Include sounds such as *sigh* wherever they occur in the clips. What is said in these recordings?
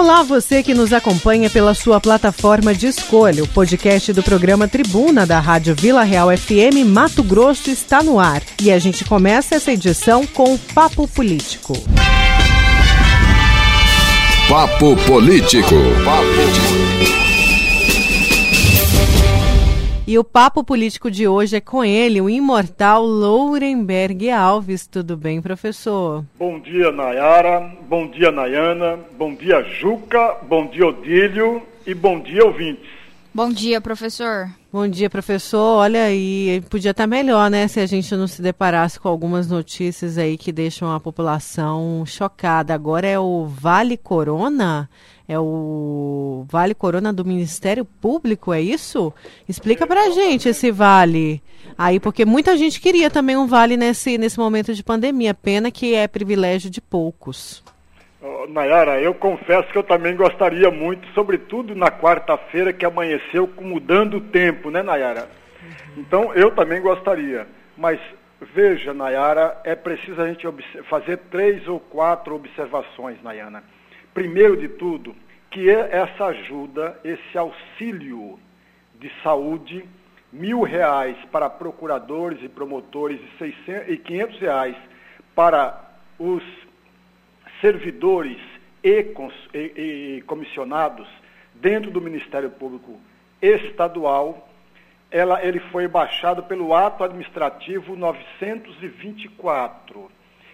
Olá, você que nos acompanha pela sua plataforma de escolha. O podcast do programa Tribuna da Rádio Vila Real FM Mato Grosso está no ar. E a gente começa essa edição com o Papo Político. Papo Político. E o papo político de hoje é com ele, o imortal Lourenberg Alves. Tudo bem, professor? Bom dia, Nayara. Bom dia, Nayana. Bom dia, Juca. Bom dia, Odílio. E bom dia, ouvintes. Bom dia, professor. Bom dia, professor. Olha aí, podia estar melhor, né, se a gente não se deparasse com algumas notícias aí que deixam a população chocada. Agora é o Vale Corona? É o Vale Corona do Ministério Público, é isso? Explica pra gente esse vale. Aí, porque muita gente queria também um vale nesse, nesse momento de pandemia. Pena que é privilégio de poucos. Nayara, eu confesso que eu também gostaria muito, sobretudo na quarta-feira que amanheceu mudando o tempo, né, Nayara? Então, eu também gostaria. Mas veja, Nayara, é preciso a gente fazer três ou quatro observações, Nayana. Primeiro de tudo, que é essa ajuda, esse auxílio de saúde, mil reais para procuradores e promotores e, 600, e 500 reais para os servidores e, e, e comissionados dentro do Ministério Público Estadual, ela, ele foi baixado pelo ato administrativo 924.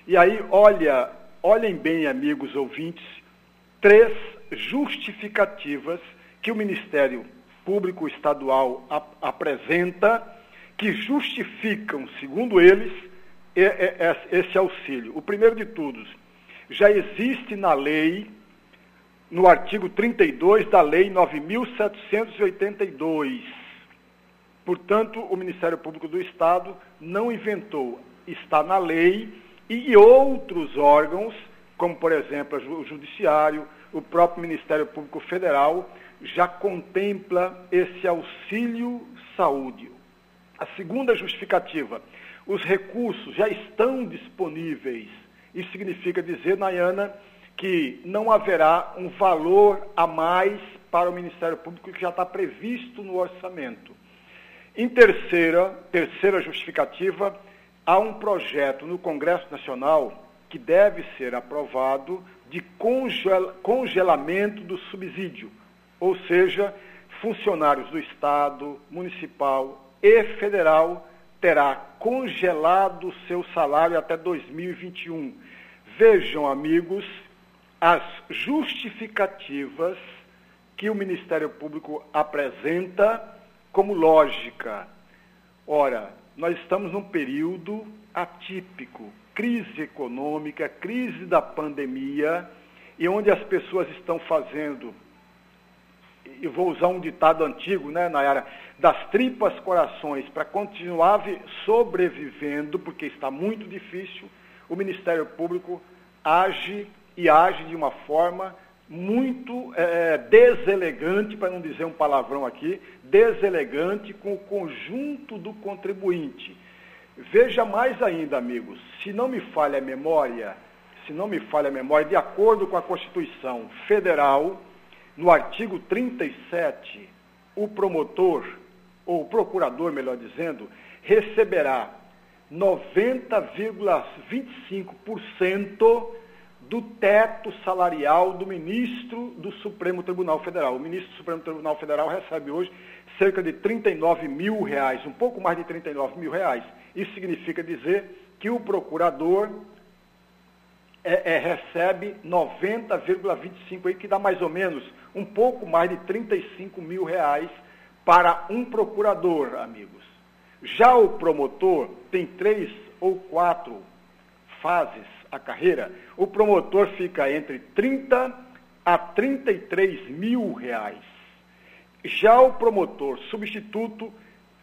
E aí, olha, olhem bem, amigos ouvintes, três justificativas que o Ministério Público Estadual ap apresenta que justificam, segundo eles, esse auxílio. O primeiro de todos, já existe na lei, no artigo 32 da Lei 9.782. Portanto, o Ministério Público do Estado não inventou, está na lei e outros órgãos, como por exemplo o Judiciário, o próprio Ministério Público Federal já contempla esse auxílio saúde. A segunda justificativa, os recursos já estão disponíveis. Isso significa dizer, Nayana, que não haverá um valor a mais para o Ministério Público que já está previsto no orçamento. Em terceira, terceira justificativa, há um projeto no Congresso Nacional que deve ser aprovado de congel congelamento do subsídio, ou seja, funcionários do Estado, municipal e federal terá congelado seu salário até 2021. Vejam, amigos, as justificativas que o Ministério Público apresenta como lógica. Ora, nós estamos num período atípico, crise econômica, crise da pandemia, e onde as pessoas estão fazendo, e vou usar um ditado antigo, né, Nayara, das tripas corações para continuar sobrevivendo, porque está muito difícil, o Ministério Público age e age de uma forma muito é, deselegante, para não dizer um palavrão aqui, deselegante com o conjunto do contribuinte. Veja mais ainda, amigos, se não me falha a memória, se não me falha a memória, de acordo com a Constituição Federal, no artigo 37, o promotor, ou o procurador, melhor dizendo, receberá 90,25% do teto salarial do ministro do Supremo Tribunal Federal. O ministro do Supremo Tribunal Federal recebe hoje cerca de 39 mil reais, um pouco mais de 39 mil reais. Isso significa dizer que o procurador é, é, recebe 90,25 aí, que dá mais ou menos um pouco mais de 35 mil reais para um procurador, amigos. Já o promotor tem três ou quatro fases a carreira. O promotor fica entre 30 a 33 mil reais. Já o promotor substituto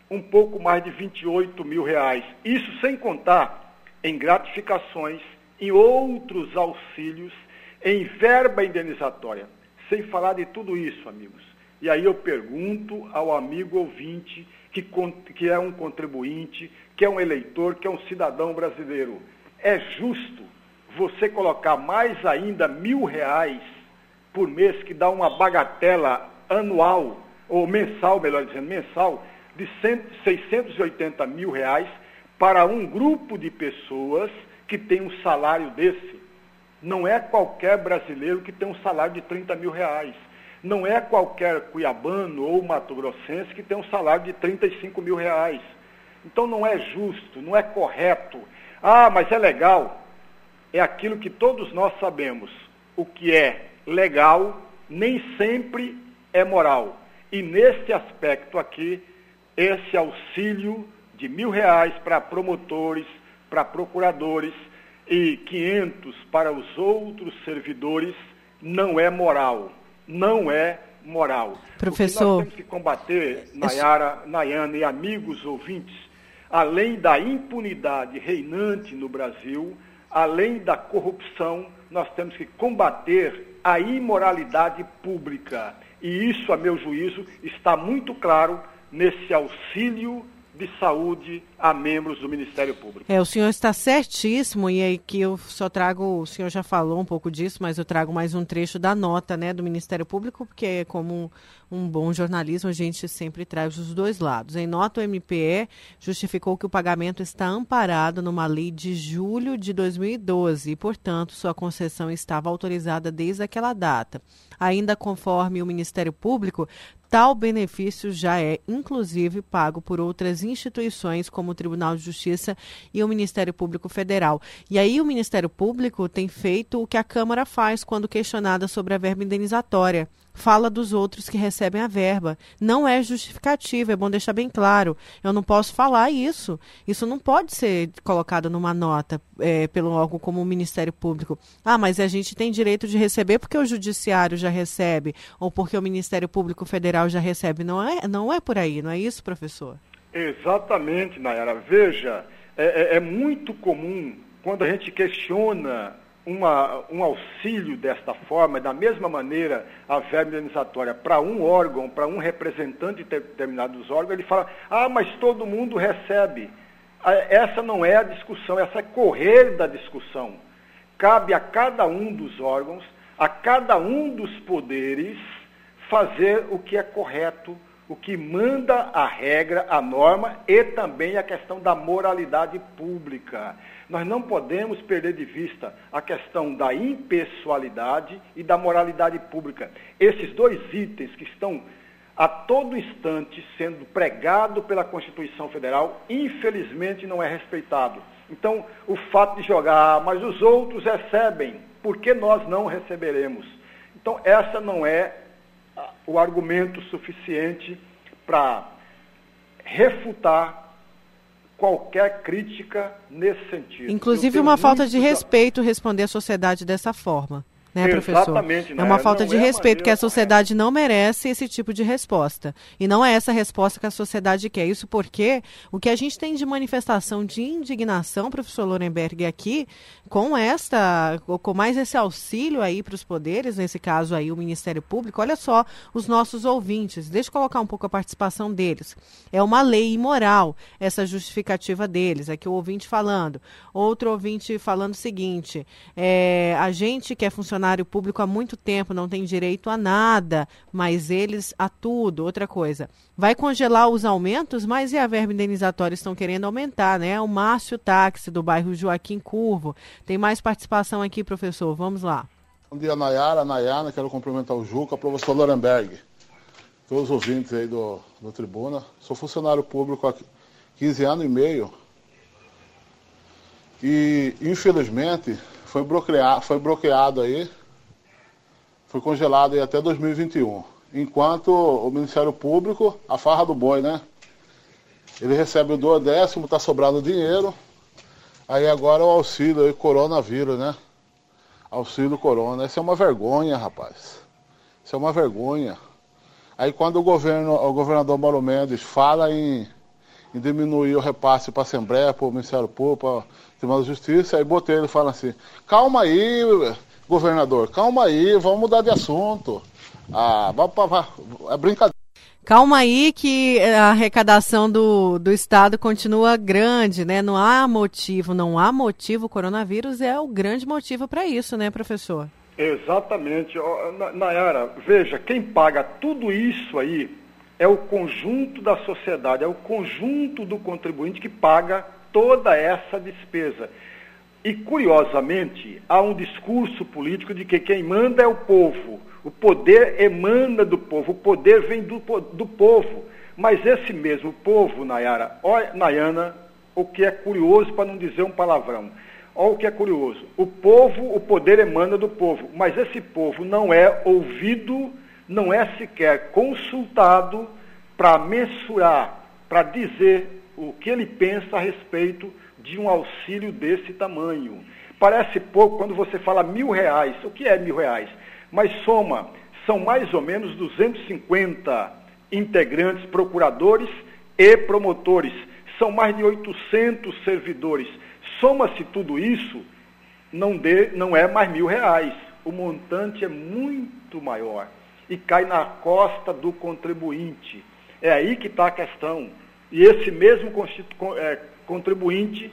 um pouco mais de 28 mil reais. Isso sem contar em gratificações, em outros auxílios, em verba indenizatória. Sem falar de tudo isso, amigos. E aí eu pergunto ao amigo ouvinte, que, que é um contribuinte, que é um eleitor, que é um cidadão brasileiro. É justo você colocar mais ainda mil reais por mês, que dá uma bagatela anual, ou mensal, melhor dizendo, mensal, de 680 mil reais para um grupo de pessoas que tem um salário desse. Não é qualquer brasileiro que tem um salário de 30 mil reais. Não é qualquer cuiabano ou mato-grossense que tem um salário de 35 mil reais. Então não é justo, não é correto. Ah, mas é legal. É aquilo que todos nós sabemos. O que é legal nem sempre é moral. E nesse aspecto aqui, esse auxílio de mil reais para promotores, para procuradores e 500 para os outros servidores não é moral. Não é moral. Professor. nós temos que combater, Nayara, Nayana e amigos ouvintes, além da impunidade reinante no Brasil, além da corrupção, nós temos que combater a imoralidade pública. E isso, a meu juízo, está muito claro nesse auxílio de saúde a membros do Ministério Público. É, o senhor está certíssimo e aí que eu só trago, o senhor já falou um pouco disso, mas eu trago mais um trecho da nota, né, do Ministério Público, porque como um, um bom jornalismo a gente sempre traz os dois lados. Em nota o MPE justificou que o pagamento está amparado numa lei de julho de 2012 e, portanto, sua concessão estava autorizada desde aquela data. Ainda conforme o Ministério Público, tal benefício já é, inclusive, pago por outras instituições, como o Tribunal de Justiça e o Ministério Público Federal. E aí o Ministério Público tem feito o que a Câmara faz quando questionada sobre a verba indenizatória fala dos outros que recebem a verba. Não é justificativa, é bom deixar bem claro. Eu não posso falar isso. Isso não pode ser colocado numa nota é, pelo órgão como o Ministério Público. Ah, mas a gente tem direito de receber porque o Judiciário já recebe, ou porque o Ministério Público Federal já recebe. Não é, não é por aí, não é isso, professor? Exatamente, Nayara. Veja, é, é, é muito comum quando a gente questiona uma, um auxílio desta forma, da mesma maneira, a verba indenizatória para um órgão, para um representante de determinados órgãos, ele fala, ah, mas todo mundo recebe. Ah, essa não é a discussão, essa é correr da discussão. Cabe a cada um dos órgãos, a cada um dos poderes, fazer o que é correto, o que manda a regra, a norma e também a questão da moralidade pública. Nós não podemos perder de vista a questão da impessoalidade e da moralidade pública. Esses dois itens que estão a todo instante sendo pregado pela Constituição Federal, infelizmente não é respeitado. Então, o fato de jogar, ah, mas os outros recebem, por que nós não receberemos? Então, essa não é o argumento suficiente para refutar qualquer crítica nesse sentido. Inclusive uma falta de respeito responder à sociedade dessa forma né, professor? Exatamente. Né? É uma falta de é respeito, que a sociedade não merece esse tipo de resposta. E não é essa resposta que a sociedade quer. Isso porque o que a gente tem de manifestação de indignação, professor Lorenberg, aqui, com esta, com mais esse auxílio aí para os poderes, nesse caso aí o Ministério Público, olha só os nossos ouvintes, deixa eu colocar um pouco a participação deles. É uma lei imoral essa justificativa deles. Aqui o ouvinte falando. Outro ouvinte falando o seguinte: é, a gente que é funcionário funcionário público há muito tempo, não tem direito a nada, mas eles a tudo. Outra coisa, vai congelar os aumentos, mas e a verba indenizatória estão querendo aumentar, né? O Márcio Táxi, do bairro Joaquim Curvo. Tem mais participação aqui, professor. Vamos lá. Bom dia, Nayara, Nayana. Quero cumprimentar o Juca, professor Lorenberg, todos os ouvintes aí do, do Tribuna. Sou funcionário público há 15 anos e meio. E, infelizmente, foi bloqueado, foi bloqueado aí, foi congelado aí até 2021. Enquanto o Ministério Público, a farra do boi, né? Ele recebe o do décimo, tá sobrando dinheiro. Aí agora o auxílio aí, coronavírus, né? Auxílio corona. Isso é uma vergonha, rapaz. Isso é uma vergonha. Aí quando o governo, o governador Mauro Mendes fala em, em diminuir o repasse para a Assembleia, para o Ministério Público, Tribunal de Justiça, aí botei ele fala assim, calma aí, governador, calma aí, vamos mudar de assunto. Ah, é brincadeira. Calma aí que a arrecadação do, do Estado continua grande, né? Não há motivo, não há motivo, o coronavírus é o grande motivo para isso, né, professor? Exatamente. Nayara, veja, quem paga tudo isso aí é o conjunto da sociedade, é o conjunto do contribuinte que paga toda essa despesa. E, curiosamente, há um discurso político de que quem manda é o povo. O poder emana do povo, o poder vem do, do povo. Mas esse mesmo povo, Nayara, Nayana, o que é curioso para não dizer um palavrão. Olha o que é curioso. O povo, o poder emana do povo, mas esse povo não é ouvido, não é sequer consultado para mensurar, para dizer o que ele pensa a respeito de um auxílio desse tamanho. Parece pouco quando você fala mil reais. O que é mil reais? Mas soma, são mais ou menos 250 integrantes, procuradores e promotores. São mais de 800 servidores. Soma-se tudo isso, não, dê, não é mais mil reais. O montante é muito maior e cai na costa do contribuinte. É aí que está a questão. E esse mesmo é, contribuinte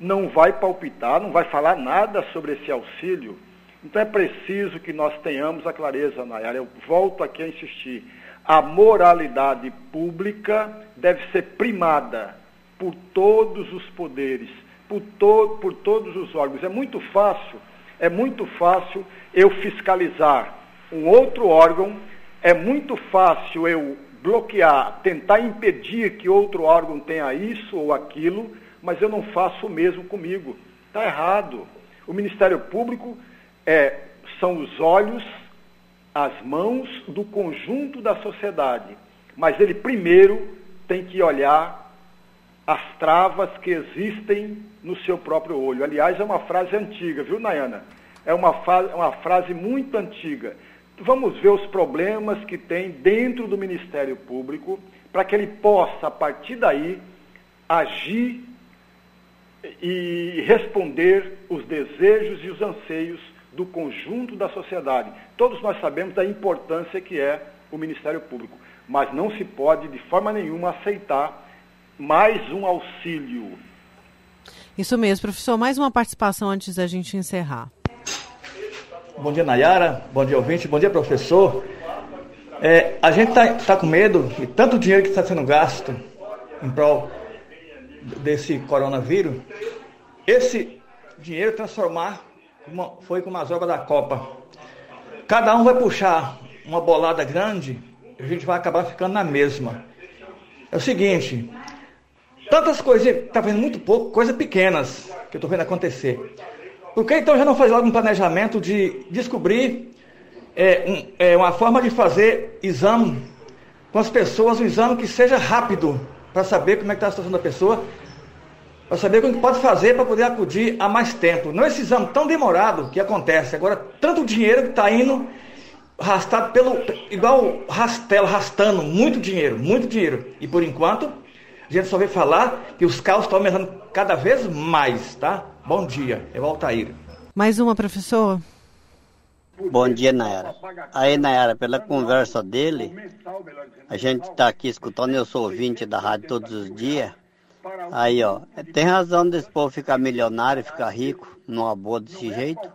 não vai palpitar, não vai falar nada sobre esse auxílio. Então é preciso que nós tenhamos a clareza, Nayara. Eu volto aqui a insistir. A moralidade pública deve ser primada por todos os poderes, por, to por todos os órgãos. É muito fácil, é muito fácil eu fiscalizar um outro órgão, é muito fácil eu bloquear, tentar impedir que outro órgão tenha isso ou aquilo, mas eu não faço o mesmo comigo. Está errado. O Ministério Público é, são os olhos, as mãos do conjunto da sociedade. Mas ele primeiro tem que olhar as travas que existem no seu próprio olho. Aliás, é uma frase antiga, viu, Nayana? É uma, uma frase muito antiga. Vamos ver os problemas que tem dentro do Ministério Público para que ele possa, a partir daí, agir e responder os desejos e os anseios do conjunto da sociedade. Todos nós sabemos da importância que é o Ministério Público, mas não se pode de forma nenhuma aceitar mais um auxílio. Isso mesmo, professor. Mais uma participação antes da gente encerrar. Bom dia, Nayara. Bom dia, ouvinte. Bom dia, professor. É, a gente está tá com medo de tanto dinheiro que está sendo gasto em prol desse coronavírus. Esse dinheiro transformar foi como as obras da Copa. Cada um vai puxar uma bolada grande, a gente vai acabar ficando na mesma. É o seguinte, Tantas coisas, está vendo muito pouco, coisas pequenas que eu estou vendo acontecer. Por que então já não fazer logo um planejamento de descobrir é, um, é, uma forma de fazer exame com as pessoas, um exame que seja rápido, para saber como é que está a situação da pessoa, para saber como que pode fazer para poder acudir a mais tempo. Não esse exame tão demorado que acontece. Agora, tanto dinheiro que está indo arrastado pelo. igual rastelo, arrastando, muito dinheiro, muito dinheiro. E por enquanto, a gente só vê falar que os carros estão aumentando cada vez mais, tá? Bom dia, é o Altair. Mais uma, professor? Bom dia, Nayara. Aí, Nayara, pela conversa dele, a gente está aqui escutando, eu sou ouvinte da rádio todos os dias. Aí, ó, tem razão desse povo ficar milionário, ficar rico, numa boa desse jeito,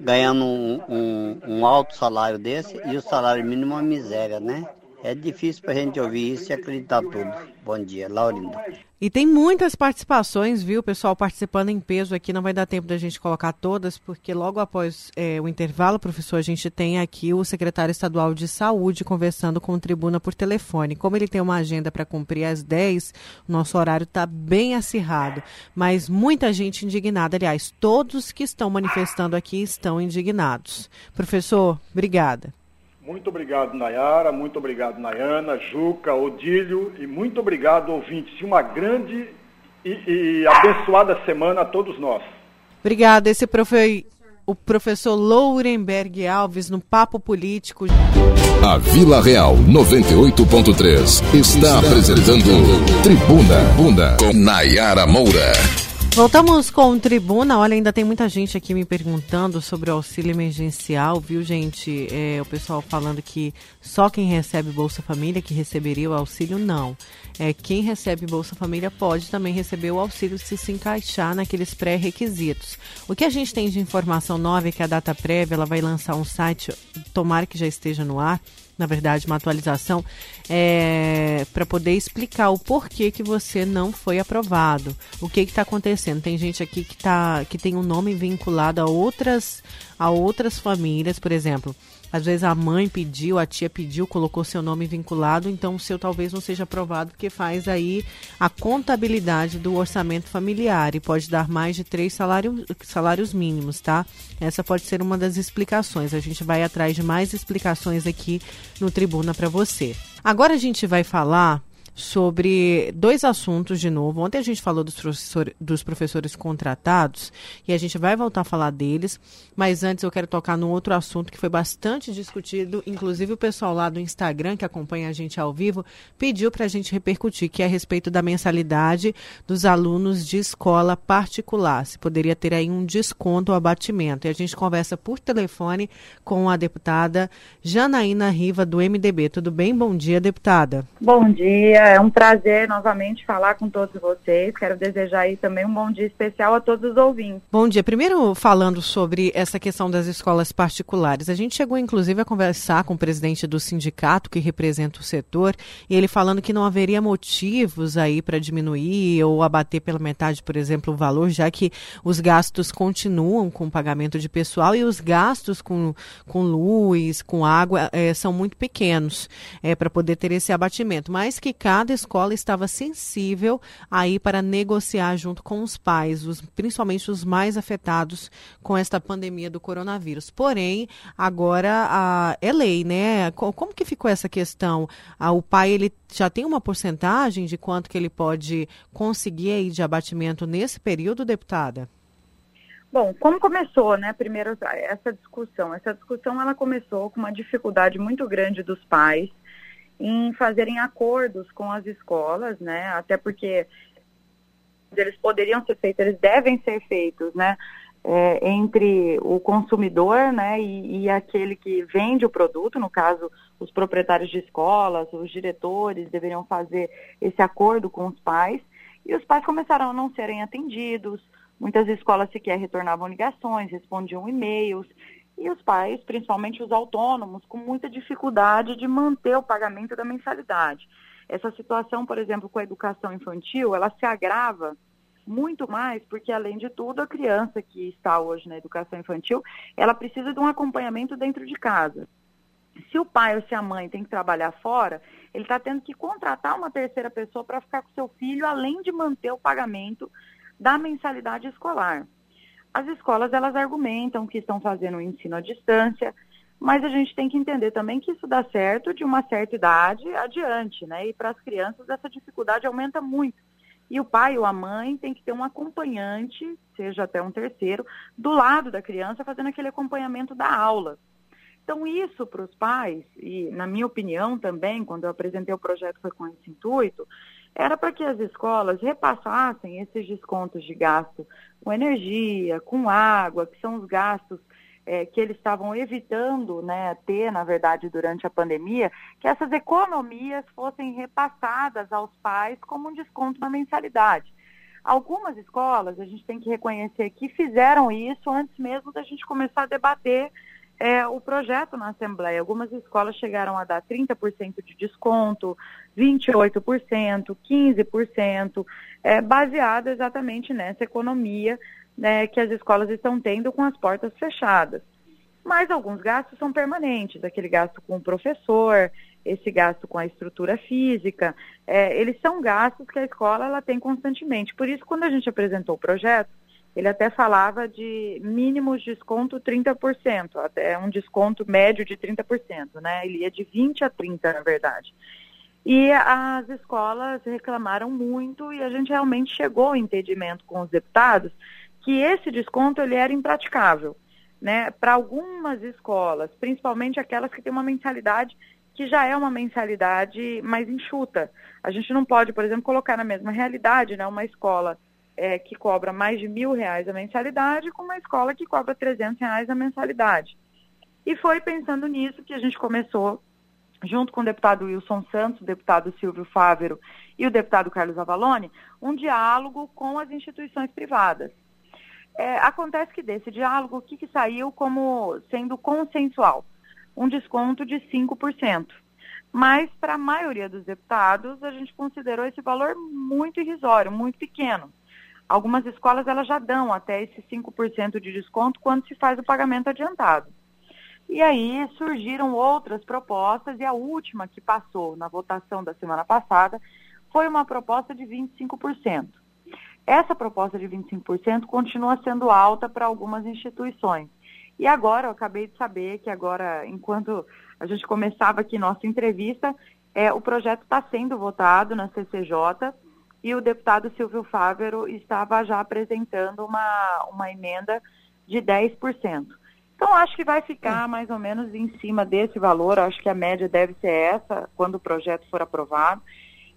ganhando um, um, um alto salário desse e o salário mínimo é uma miséria, né? É difícil para a gente ouvir isso e acreditar tudo. Bom dia, Laurinda. E tem muitas participações, viu, pessoal, participando em peso aqui. Não vai dar tempo da gente colocar todas, porque logo após é, o intervalo, professor, a gente tem aqui o secretário estadual de saúde conversando com o Tribuna por telefone. Como ele tem uma agenda para cumprir às 10, o nosso horário está bem acirrado. Mas muita gente indignada. Aliás, todos que estão manifestando aqui estão indignados. Professor, obrigada. Muito obrigado, Nayara, muito obrigado, Nayana, Juca, Odílio e muito obrigado, ouvintes. Uma grande e, e abençoada semana a todos nós. Obrigada. Esse foi o professor Lourenberg Alves no Papo Político. A Vila Real 98.3 está apresentando Tribuna Bunda com Nayara Moura. Voltamos com o Tribuna. Olha, ainda tem muita gente aqui me perguntando sobre o auxílio emergencial, viu, gente? É, o pessoal falando que só quem recebe Bolsa Família que receberia o auxílio, não. É, quem recebe Bolsa Família pode também receber o auxílio se se encaixar naqueles pré-requisitos. O que a gente tem de informação nova é que a data prévia ela vai lançar um site, tomara que já esteja no ar, na verdade, uma atualização, é, para poder explicar o porquê que você não foi aprovado. O que está acontecendo? Tem gente aqui que, tá, que tem um nome vinculado a outras, a outras famílias, por exemplo. Às vezes a mãe pediu, a tia pediu, colocou seu nome vinculado, então o seu talvez não seja aprovado, porque faz aí a contabilidade do orçamento familiar e pode dar mais de três salários, salários mínimos, tá? Essa pode ser uma das explicações. A gente vai atrás de mais explicações aqui no Tribuna para você. Agora a gente vai falar sobre dois assuntos de novo. Ontem a gente falou dos, professor, dos professores contratados e a gente vai voltar a falar deles, mas antes eu quero tocar num outro assunto que foi bastante discutido, inclusive o pessoal lá do Instagram que acompanha a gente ao vivo pediu para a gente repercutir, que é a respeito da mensalidade dos alunos de escola particular. Se poderia ter aí um desconto ou abatimento. E a gente conversa por telefone com a deputada Janaína Riva, do MDB. Tudo bem? Bom dia, deputada. Bom dia é um prazer novamente falar com todos vocês. Quero desejar aí também um bom dia especial a todos os ouvintes. Bom dia. Primeiro, falando sobre essa questão das escolas particulares, a gente chegou inclusive a conversar com o presidente do sindicato que representa o setor e ele falando que não haveria motivos aí para diminuir ou abater pela metade, por exemplo, o valor, já que os gastos continuam com o pagamento de pessoal e os gastos com, com luz, com água, é, são muito pequenos é, para poder ter esse abatimento, mas que cada cada escola estava sensível aí para negociar junto com os pais, os, principalmente os mais afetados com esta pandemia do coronavírus. Porém, agora a, é lei, né? Como que ficou essa questão? Ah, o pai ele já tem uma porcentagem de quanto que ele pode conseguir aí de abatimento nesse período, deputada? Bom, como começou, né, primeiro essa discussão? Essa discussão ela começou com uma dificuldade muito grande dos pais em fazerem acordos com as escolas, né? Até porque eles poderiam ser feitos, eles devem ser feitos, né? É, entre o consumidor né, e, e, aquele que vende o produto, no caso, os proprietários de escolas, os diretores deveriam fazer esse acordo com os pais, e os pais começaram a não serem atendidos, muitas escolas sequer retornavam ligações, respondiam e-mails, e os pais, principalmente os autônomos, com muita dificuldade de manter o pagamento da mensalidade. Essa situação, por exemplo, com a educação infantil, ela se agrava muito mais porque, além de tudo, a criança que está hoje na educação infantil, ela precisa de um acompanhamento dentro de casa. Se o pai ou se a mãe tem que trabalhar fora, ele está tendo que contratar uma terceira pessoa para ficar com seu filho, além de manter o pagamento da mensalidade escolar. As escolas, elas argumentam que estão fazendo o ensino à distância, mas a gente tem que entender também que isso dá certo de uma certa idade adiante, né? E para as crianças essa dificuldade aumenta muito. E o pai ou a mãe tem que ter um acompanhante, seja até um terceiro, do lado da criança fazendo aquele acompanhamento da aula. Então, isso para os pais, e na minha opinião também, quando eu apresentei o projeto foi com esse intuito, era para que as escolas repassassem esses descontos de gasto com energia, com água, que são os gastos é, que eles estavam evitando né, ter, na verdade, durante a pandemia, que essas economias fossem repassadas aos pais como um desconto na mensalidade. Algumas escolas, a gente tem que reconhecer que fizeram isso antes mesmo da gente começar a debater é, o projeto na Assembleia. Algumas escolas chegaram a dar 30% de desconto, 28%, 15%, é, baseado exatamente nessa economia né, que as escolas estão tendo com as portas fechadas. Mas alguns gastos são permanentes, aquele gasto com o professor, esse gasto com a estrutura física, é, eles são gastos que a escola ela tem constantemente. Por isso, quando a gente apresentou o projeto, ele até falava de mínimos desconto 30%, até um desconto médio de 30%, né? Ele ia de 20 a 30, na verdade. E as escolas reclamaram muito e a gente realmente chegou ao entendimento com os deputados que esse desconto ele era impraticável, né? Para algumas escolas, principalmente aquelas que têm uma mensalidade que já é uma mensalidade mais enxuta. A gente não pode, por exemplo, colocar na mesma realidade, né, uma escola é, que cobra mais de mil reais a mensalidade com uma escola que cobra 300 reais a mensalidade. E foi pensando nisso que a gente começou, junto com o deputado Wilson Santos, o deputado Silvio Fávero e o deputado Carlos Avalone, um diálogo com as instituições privadas. É, acontece que desse diálogo, o que, que saiu como sendo consensual? Um desconto de 5%. Mas, para a maioria dos deputados, a gente considerou esse valor muito irrisório, muito pequeno. Algumas escolas elas já dão até esse 5% de desconto quando se faz o pagamento adiantado. E aí surgiram outras propostas, e a última que passou na votação da semana passada foi uma proposta de 25%. Essa proposta de 25% continua sendo alta para algumas instituições. E agora, eu acabei de saber que agora, enquanto a gente começava aqui nossa entrevista, é, o projeto está sendo votado na CCJ e o deputado Silvio Fávero estava já apresentando uma, uma emenda de 10%. Então, acho que vai ficar mais ou menos em cima desse valor, acho que a média deve ser essa quando o projeto for aprovado.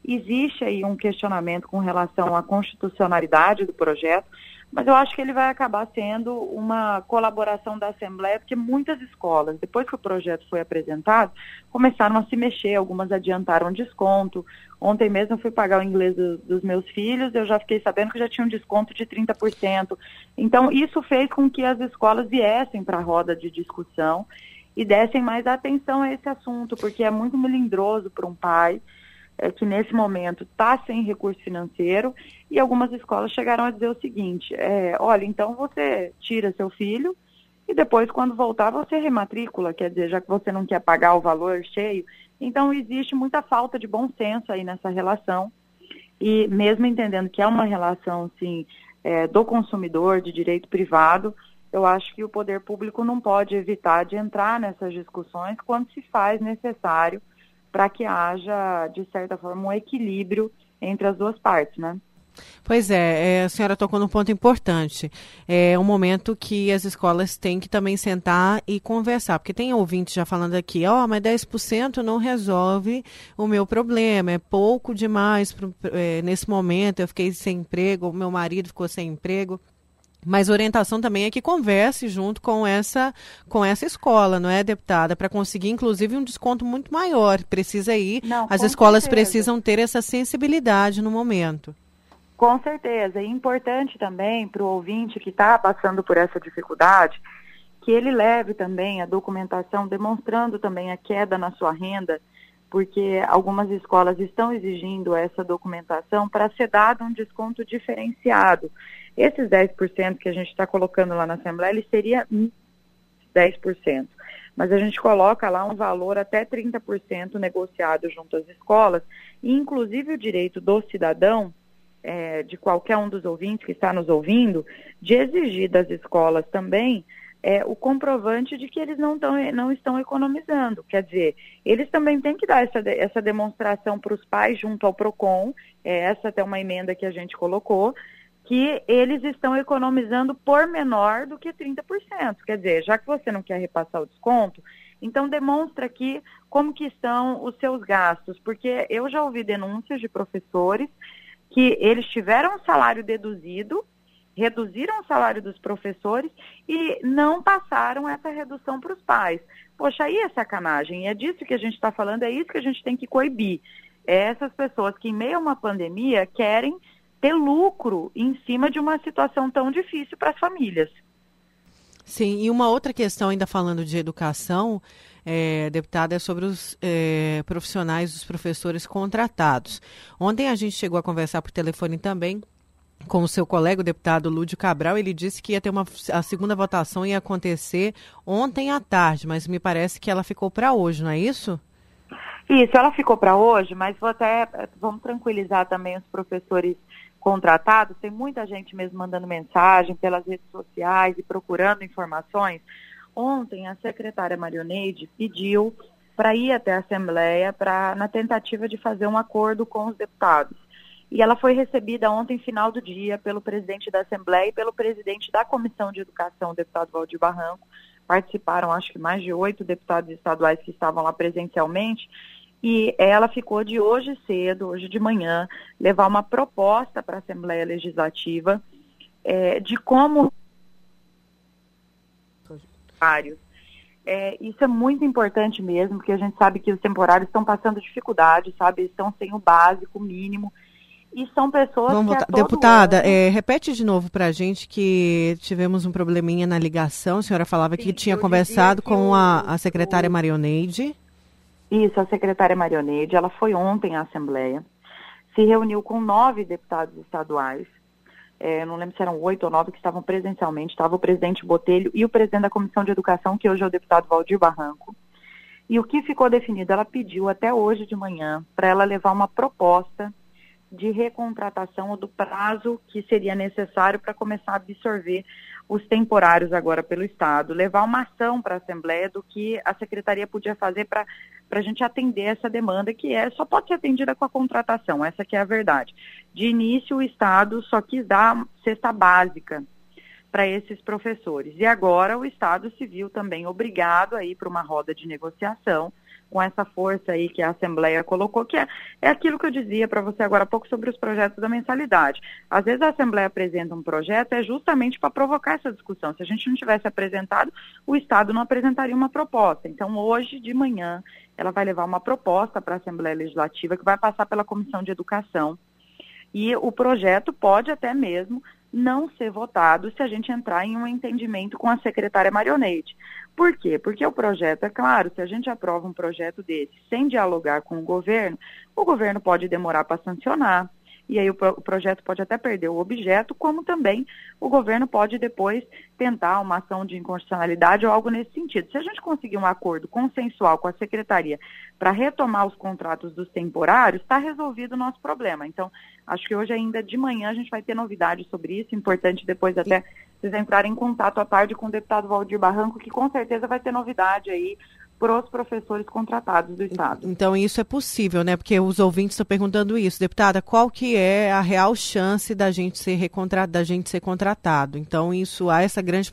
Existe aí um questionamento com relação à constitucionalidade do projeto, mas eu acho que ele vai acabar sendo uma colaboração da Assembleia, porque muitas escolas, depois que o projeto foi apresentado, começaram a se mexer, algumas adiantaram desconto. Ontem mesmo eu fui pagar o inglês do, dos meus filhos, eu já fiquei sabendo que já tinha um desconto de 30%. Então, isso fez com que as escolas viessem para a roda de discussão e dessem mais atenção a esse assunto, porque é muito melindroso para um pai é, que nesse momento está sem recurso financeiro e algumas escolas chegaram a dizer o seguinte: é, olha, então você tira seu filho e depois, quando voltar, você rematricula, quer dizer, já que você não quer pagar o valor cheio. Então, existe muita falta de bom senso aí nessa relação. E mesmo entendendo que é uma relação, assim, é, do consumidor, de direito privado, eu acho que o poder público não pode evitar de entrar nessas discussões quando se faz necessário para que haja, de certa forma, um equilíbrio entre as duas partes, né? Pois é, é, a senhora tocou num ponto importante. É um momento que as escolas têm que também sentar e conversar, porque tem ouvintes já falando aqui, ó, oh, mas 10% não resolve o meu problema, é pouco demais pro, é, nesse momento, eu fiquei sem emprego, o meu marido ficou sem emprego. Mas orientação também é que converse junto com essa com essa escola, não é, deputada, para conseguir inclusive um desconto muito maior. Precisa ir, não, as escolas certeza. precisam ter essa sensibilidade no momento. Com certeza. É importante também para o ouvinte que está passando por essa dificuldade que ele leve também a documentação demonstrando também a queda na sua renda, porque algumas escolas estão exigindo essa documentação para ser dado um desconto diferenciado. Esses 10% que a gente está colocando lá na Assembleia, ele seria 10%. Mas a gente coloca lá um valor até 30% negociado junto às escolas, e inclusive o direito do cidadão, é, de qualquer um dos ouvintes que está nos ouvindo, de exigir das escolas também é, o comprovante de que eles não, tão, não estão economizando. Quer dizer, eles também têm que dar essa, essa demonstração para os pais junto ao PROCON, é, essa até uma emenda que a gente colocou, que eles estão economizando por menor do que 30%. Quer dizer, já que você não quer repassar o desconto, então demonstra aqui como que estão os seus gastos, porque eu já ouvi denúncias de professores que eles tiveram um salário deduzido, reduziram o salário dos professores e não passaram essa redução para os pais. Poxa, aí é sacanagem. E é disso que a gente está falando, é isso que a gente tem que coibir. É essas pessoas que, em meio a uma pandemia, querem ter lucro em cima de uma situação tão difícil para as famílias. Sim, e uma outra questão, ainda falando de educação, é, deputada, é sobre os é, profissionais, os professores contratados. Ontem a gente chegou a conversar por telefone também com o seu colega, o deputado Lúdio Cabral, ele disse que ia ter uma a segunda votação ia acontecer ontem à tarde, mas me parece que ela ficou para hoje, não é isso? Isso, ela ficou para hoje, mas vou até vamos tranquilizar também os professores contratados, tem muita gente mesmo mandando mensagem pelas redes sociais e procurando informações. Ontem, a secretária Marioneide pediu para ir até a Assembleia pra, na tentativa de fazer um acordo com os deputados. E ela foi recebida ontem, final do dia, pelo presidente da Assembleia e pelo presidente da Comissão de Educação, o deputado Valdir Barranco. Participaram, acho que mais de oito deputados estaduais que estavam lá presencialmente E ela ficou de hoje cedo, hoje de manhã, levar uma proposta para a Assembleia Legislativa é, de como é, isso é muito importante mesmo, porque a gente sabe que os temporários estão passando dificuldade, sabe? Estão sem o básico, o mínimo. E são pessoas Vamos que. Deputada, ano... é, repete de novo para a gente que tivemos um probleminha na ligação. A senhora falava Sim, que tinha conversado com o, a, a secretária o... Marioneide. Isso, a secretária Marioneide. Ela foi ontem à Assembleia, se reuniu com nove deputados estaduais é, não lembro se eram oito ou nove que estavam presencialmente, estava o presidente Botelho e o presidente da Comissão de Educação, que hoje é o deputado Valdir Barranco. E o que ficou definido, ela pediu até hoje de manhã para ela levar uma proposta de recontratação ou do prazo que seria necessário para começar a absorver os temporários agora pelo Estado, levar uma ação para a Assembleia do que a Secretaria podia fazer para a gente atender essa demanda, que é só pode ser atendida com a contratação, essa que é a verdade. De início, o Estado só quis dar cesta básica para esses professores. E agora o Estado se viu também obrigado a ir para uma roda de negociação com essa força aí que a Assembleia colocou, que é, é aquilo que eu dizia para você agora há pouco sobre os projetos da mensalidade. Às vezes a Assembleia apresenta um projeto é justamente para provocar essa discussão. Se a gente não tivesse apresentado, o Estado não apresentaria uma proposta. Então, hoje de manhã, ela vai levar uma proposta para a Assembleia Legislativa que vai passar pela Comissão de Educação. E o projeto pode até mesmo não ser votado se a gente entrar em um entendimento com a secretária Marionete. Por quê? Porque o projeto, é claro, se a gente aprova um projeto desse sem dialogar com o governo, o governo pode demorar para sancionar, e aí o, pro, o, projeto pode até perder o objeto, como também o governo pode depois tentar uma ação de inconstitucionalidade ou algo nesse sentido. Se a gente conseguir um acordo consensual com a secretaria para retomar os contratos dos temporários, está resolvido o nosso problema. Então, acho que hoje ainda de manhã a gente vai ter novidades sobre isso, importante depois até vocês entrarem em contato à tarde com o deputado Valdir Barranco, que com certeza vai ter novidade aí para os professores contratados do Estado. Então isso é possível, né? Porque os ouvintes estão perguntando isso, deputada, qual que é a real chance da gente ser recontratado, da gente ser contratado? Então isso há essa grande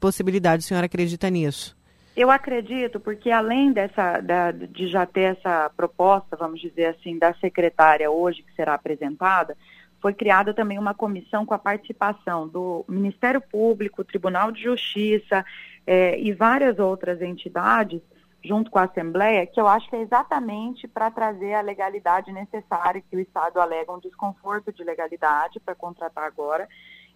possibilidade, a senhora acredita nisso? Eu acredito, porque além dessa da, de já ter essa proposta, vamos dizer assim, da secretária hoje que será apresentada, foi criada também uma comissão com a participação do Ministério Público, Tribunal de Justiça eh, e várias outras entidades junto com a Assembleia, que eu acho que é exatamente para trazer a legalidade necessária, que o Estado alega um desconforto de legalidade para contratar agora.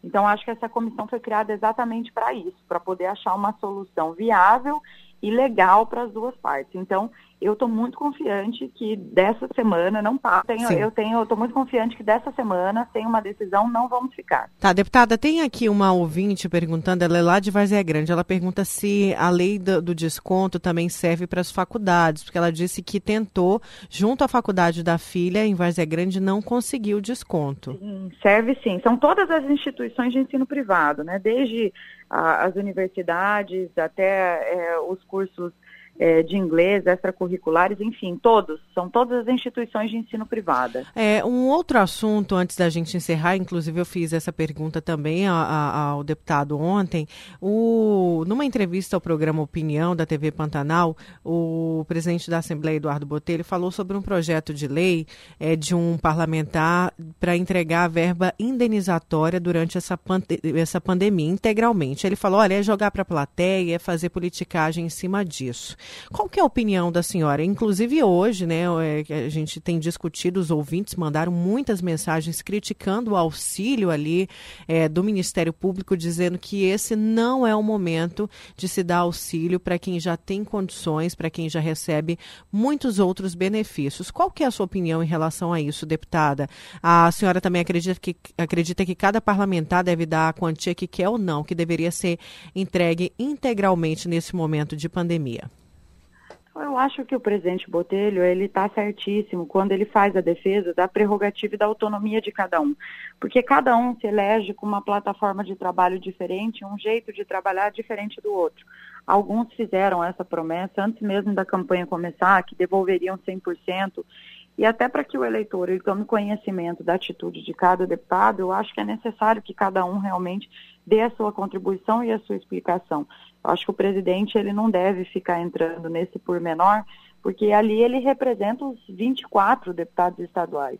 Então, acho que essa comissão foi criada exatamente para isso, para poder achar uma solução viável e legal para as duas partes. Então, eu estou muito confiante que dessa semana não passa. eu tenho, eu estou muito confiante que dessa semana, sem uma decisão, não vamos ficar. Tá, deputada, tem aqui uma ouvinte perguntando, ela é lá de Várzea Grande, ela pergunta se a lei do, do desconto também serve para as faculdades, porque ela disse que tentou, junto à faculdade da filha, em Várzea Grande, não conseguiu desconto. Sim, serve sim. São todas as instituições de ensino privado, né? Desde a, as universidades até é, os cursos é, de inglês, extracurriculares, enfim, todos, são todas as instituições de ensino privada. É, um outro assunto, antes da gente encerrar, inclusive eu fiz essa pergunta também a, a, ao deputado ontem, o, numa entrevista ao programa Opinião da TV Pantanal, o presidente da Assembleia, Eduardo Botelho, falou sobre um projeto de lei é, de um parlamentar para entregar a verba indenizatória durante essa, essa pandemia integralmente. Ele falou, olha, é jogar para a plateia, é fazer politicagem em cima disso. Qual que é a opinião da senhora? Inclusive hoje, né, é, a gente tem discutido, os ouvintes mandaram muitas mensagens criticando o auxílio ali é, do Ministério Público, dizendo que esse não é o momento de se dar auxílio para quem já tem condições, para quem já recebe muitos outros benefícios. Qual que é a sua opinião em relação a isso, deputada? A senhora também acredita que, acredita que cada parlamentar deve dar a quantia que quer ou não, que deveria ser entregue integralmente nesse momento de pandemia? Eu acho que o presidente Botelho ele está certíssimo quando ele faz a defesa da prerrogativa e da autonomia de cada um, porque cada um se elege com uma plataforma de trabalho diferente, um jeito de trabalhar diferente do outro. Alguns fizeram essa promessa antes mesmo da campanha começar, que devolveriam 100%, e até para que o eleitor ele tome conhecimento da atitude de cada deputado, eu acho que é necessário que cada um realmente dê a sua contribuição e a sua explicação. Acho que o presidente ele não deve ficar entrando nesse pormenor, porque ali ele representa os 24 deputados estaduais.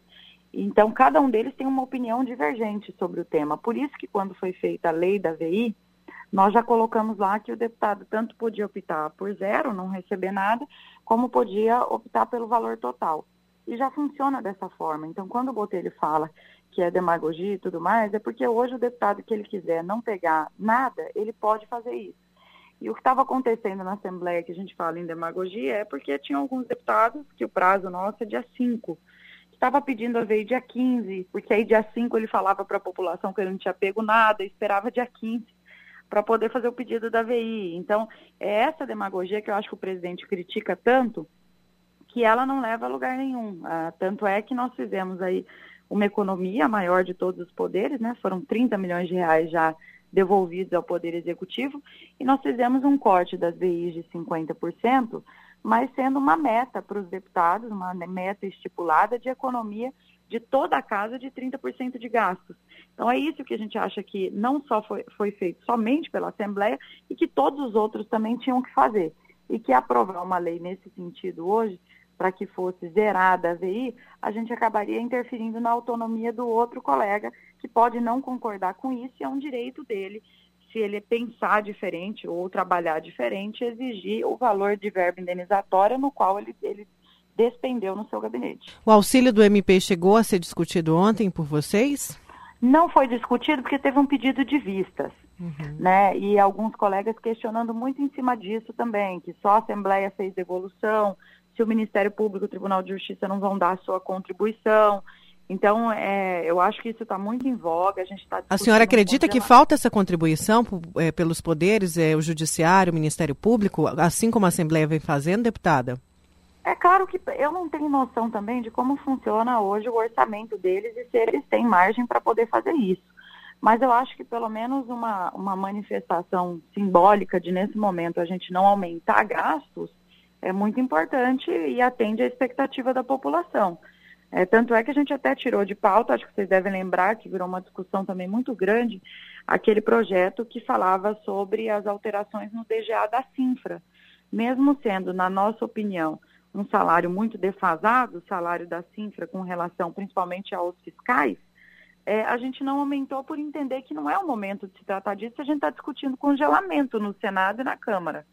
Então, cada um deles tem uma opinião divergente sobre o tema. Por isso que quando foi feita a lei da VI, nós já colocamos lá que o deputado tanto podia optar por zero, não receber nada, como podia optar pelo valor total. E já funciona dessa forma. Então, quando o Botelho fala que é demagogia e tudo mais, é porque hoje o deputado que ele quiser não pegar nada, ele pode fazer isso. E o que estava acontecendo na Assembleia, que a gente fala em demagogia, é porque tinha alguns deputados, que o prazo nosso é dia 5, estava pedindo a ver dia 15, porque aí dia 5 ele falava para a população que ele não tinha pego nada, esperava dia 15 para poder fazer o pedido da VI. Então, é essa demagogia que eu acho que o presidente critica tanto, que ela não leva a lugar nenhum. Ah, tanto é que nós fizemos aí uma economia maior de todos os poderes, né? Foram 30 milhões de reais já devolvidos ao Poder Executivo, e nós fizemos um corte das VIs de 50%, mas sendo uma meta para os deputados, uma meta estipulada de economia de toda a casa de 30% de gastos. Então é isso que a gente acha que não só foi, foi feito somente pela Assembleia e que todos os outros também tinham que fazer. E que aprovar uma lei nesse sentido hoje, para que fosse zerada a VI, a gente acabaria interferindo na autonomia do outro colega que pode não concordar com isso e é um direito dele, se ele pensar diferente ou trabalhar diferente, exigir o valor de verba indenizatória no qual ele, ele despendeu no seu gabinete. O auxílio do MP chegou a ser discutido ontem por vocês? Não foi discutido porque teve um pedido de vistas. Uhum. Né? E alguns colegas questionando muito em cima disso também, que só a Assembleia fez devolução, se o Ministério Público e o Tribunal de Justiça não vão dar a sua contribuição. Então, é, eu acho que isso está muito em voga. A gente está. A senhora acredita que falta essa contribuição é, pelos poderes, é, o Judiciário, o Ministério Público, assim como a Assembleia vem fazendo, deputada? É claro que eu não tenho noção também de como funciona hoje o orçamento deles e se eles têm margem para poder fazer isso. Mas eu acho que pelo menos uma, uma manifestação simbólica de nesse momento a gente não aumentar gastos é muito importante e atende à expectativa da população. É, tanto é que a gente até tirou de pauta, acho que vocês devem lembrar que virou uma discussão também muito grande, aquele projeto que falava sobre as alterações no DGA da Sinfra. Mesmo sendo, na nossa opinião, um salário muito defasado, o salário da Sinfra com relação principalmente aos fiscais, é, a gente não aumentou por entender que não é o momento de se tratar disso, a gente está discutindo congelamento no Senado e na Câmara.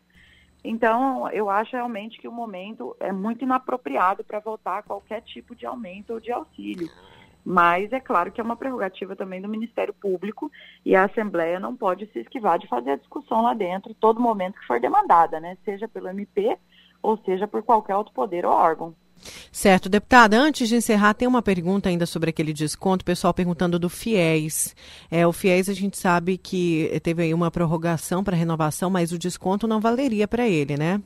Então, eu acho realmente que o momento é muito inapropriado para votar qualquer tipo de aumento ou de auxílio. Mas é claro que é uma prerrogativa também do Ministério Público e a Assembleia não pode se esquivar de fazer a discussão lá dentro todo momento que for demandada, né? Seja pelo MP ou seja por qualquer outro poder ou órgão. Certo, deputada, antes de encerrar, tem uma pergunta ainda sobre aquele desconto, o pessoal perguntando do FIES. É, o FIES a gente sabe que teve aí uma prorrogação para renovação, mas o desconto não valeria para ele, né?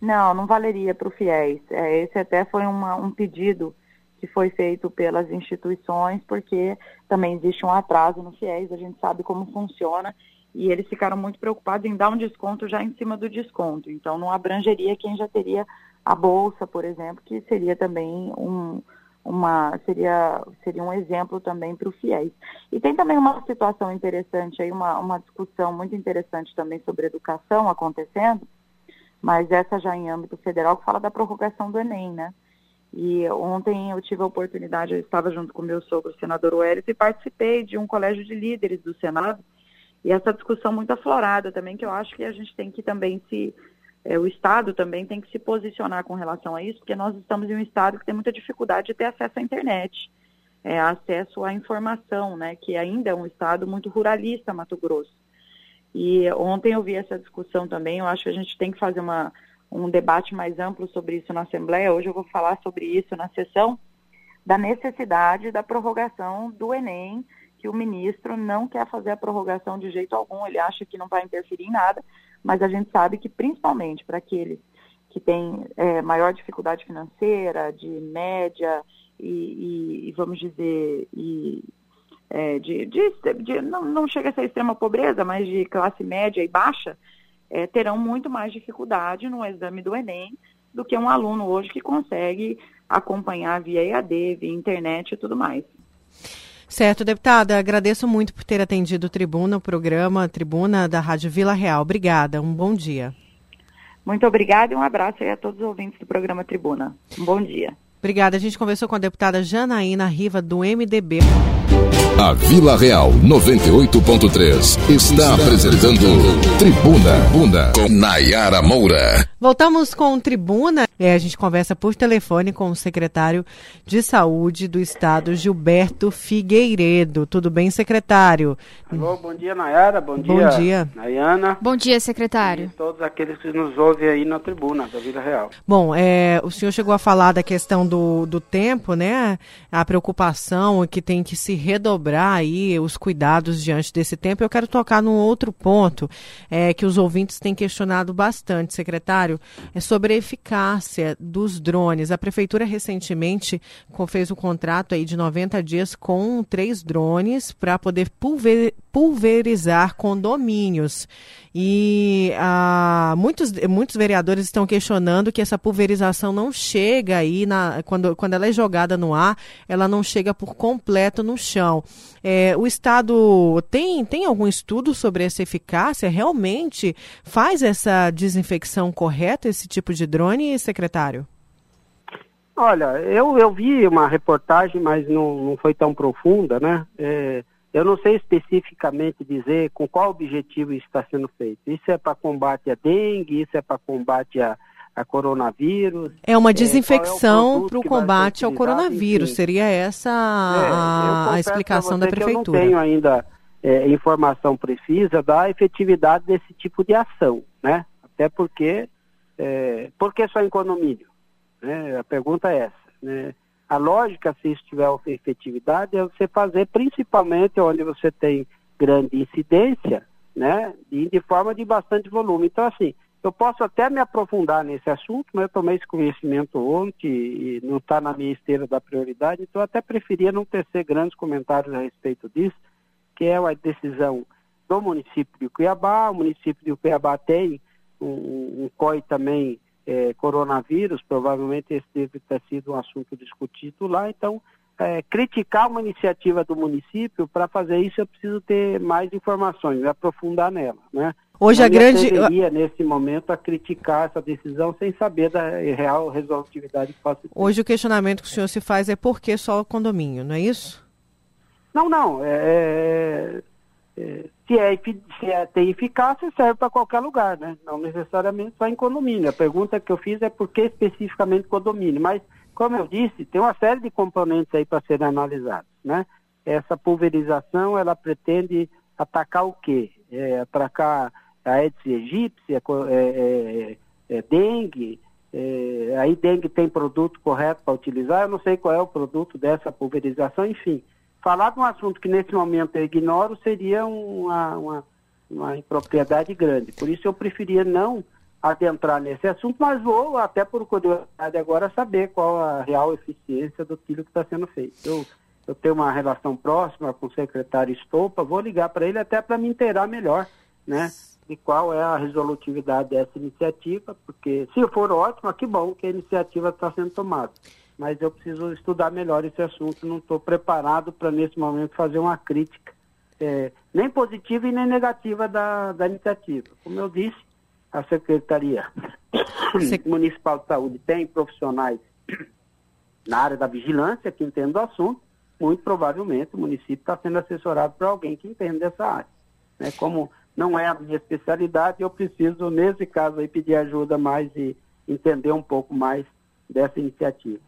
Não, não valeria para o FIES. É, esse até foi uma, um pedido que foi feito pelas instituições, porque também existe um atraso no FIES, a gente sabe como funciona, e eles ficaram muito preocupados em dar um desconto já em cima do desconto. Então, não abrangeria quem já teria a bolsa, por exemplo, que seria também um, uma seria seria um exemplo também para o FIES. E tem também uma situação interessante aí, uma, uma discussão muito interessante também sobre educação acontecendo, mas essa já em âmbito federal, que fala da prorrogação do Enem, né? E ontem eu tive a oportunidade, eu estava junto com meu sogro, o senador Welles, e participei de um colégio de líderes do Senado, e essa discussão muito aflorada também, que eu acho que a gente tem que também se é, o Estado também tem que se posicionar com relação a isso, porque nós estamos em um Estado que tem muita dificuldade de ter acesso à internet, é, acesso à informação, né, que ainda é um Estado muito ruralista, Mato Grosso. E ontem eu vi essa discussão também, eu acho que a gente tem que fazer uma, um debate mais amplo sobre isso na Assembleia, hoje eu vou falar sobre isso na sessão, da necessidade da prorrogação do Enem, que o ministro não quer fazer a prorrogação de jeito algum, ele acha que não vai interferir em nada, mas a gente sabe que principalmente para aqueles que têm é, maior dificuldade financeira, de média e, e, vamos dizer, e, é, de, de, de, não, não chega a ser extrema pobreza, mas de classe média e baixa, é, terão muito mais dificuldade no exame do Enem do que um aluno hoje que consegue acompanhar via EAD, via internet e tudo mais. Certo, deputada, agradeço muito por ter atendido o Tribuna, o programa Tribuna da Rádio Vila Real. Obrigada, um bom dia. Muito obrigada e um abraço aí a todos os ouvintes do programa Tribuna. Um bom dia. Obrigada. A gente conversou com a deputada Janaína Riva, do MDB. A Vila Real 98.3 está apresentando Tribuna Bunda com Nayara Moura. Voltamos com Tribuna. É, a gente conversa por telefone com o secretário de Saúde do Estado, Gilberto Figueiredo. Tudo bem, secretário? Alô, bom dia, Nayara. Bom dia, Bom dia. Nayana. Bom dia, secretário. E todos aqueles que nos ouvem aí na tribuna da Vila Real. Bom, é, o senhor chegou a falar da questão do, do tempo, né? A preocupação que tem que se redobrar aí os cuidados diante desse tempo. Eu quero tocar num outro ponto é, que os ouvintes têm questionado bastante, secretário, é sobre a eficácia dos drones. A prefeitura recentemente fez um contrato aí de 90 dias com três drones para poder pulver, pulverizar condomínios. E ah, muitos, muitos vereadores estão questionando que essa pulverização não chega aí, na, quando, quando ela é jogada no ar, ela não chega por completo no chão. É, o Estado tem, tem algum estudo sobre essa eficácia? Realmente faz essa desinfecção correta, esse tipo de drone, secretário? Olha, eu, eu vi uma reportagem, mas não, não foi tão profunda, né? É, eu não sei especificamente dizer com qual objetivo isso está sendo feito. Isso é para combate à dengue, isso é para combate a, a coronavírus. É uma desinfecção é, para o combate ao coronavírus. Enfim. Seria essa a, é, a explicação da prefeitura. eu não tenho ainda é, informação precisa da efetividade desse tipo de ação, né? Até porque, é, por que só em condomínio? Né? A pergunta é essa. Né? A lógica, se isso tiver efetividade, é você fazer principalmente onde você tem grande incidência, né? E de forma de bastante volume. Então, assim, eu posso até me aprofundar nesse assunto, mas eu tomei esse conhecimento ontem e não está na minha esteira da prioridade, então eu até preferia não tecer grandes comentários a respeito disso, que é uma decisão do município de Cuiabá. O município de Cuiabá tem um, um COI também é, coronavírus, provavelmente esse deve ter sido um assunto discutido lá, então é, criticar uma iniciativa do município, para fazer isso eu preciso ter mais informações, aprofundar nela, né? Hoje Não a grande deveria, nesse momento a criticar essa decisão sem saber da real resolutividade que possa ter. Hoje o questionamento que o senhor se faz é por que só o condomínio, não é isso? Não, não. É, é se, é, se é, tem eficácia, serve para qualquer lugar, né? Não necessariamente só em condomínio. A pergunta que eu fiz é por que especificamente condomínio. Mas, como eu disse, tem uma série de componentes aí para serem analisados, né? Essa pulverização, ela pretende atacar o quê? É, atacar a Aedes aegypti, é, é, é, dengue, é, aí dengue tem produto correto para utilizar, eu não sei qual é o produto dessa pulverização, enfim. Falar de um assunto que nesse momento eu ignoro seria uma, uma, uma impropriedade grande. Por isso eu preferia não adentrar nesse assunto, mas vou, até por curiosidade agora, saber qual a real eficiência do que está sendo feito. Eu, eu tenho uma relação próxima com o secretário Estopa, vou ligar para ele até para me inteirar melhor, né? de qual é a resolutividade dessa iniciativa, porque se for ótima, que bom que a iniciativa está sendo tomada. Mas eu preciso estudar melhor esse assunto, não estou preparado para, nesse momento, fazer uma crítica, é, nem positiva e nem negativa da, da iniciativa. Como eu disse, a Secretaria *coughs* Municipal de Saúde tem profissionais na área da vigilância que entendem do assunto, muito provavelmente o município está sendo assessorado por alguém que entende dessa área. Né? Como não é a minha especialidade, eu preciso, nesse caso, aí, pedir ajuda mais e entender um pouco mais dessa iniciativa.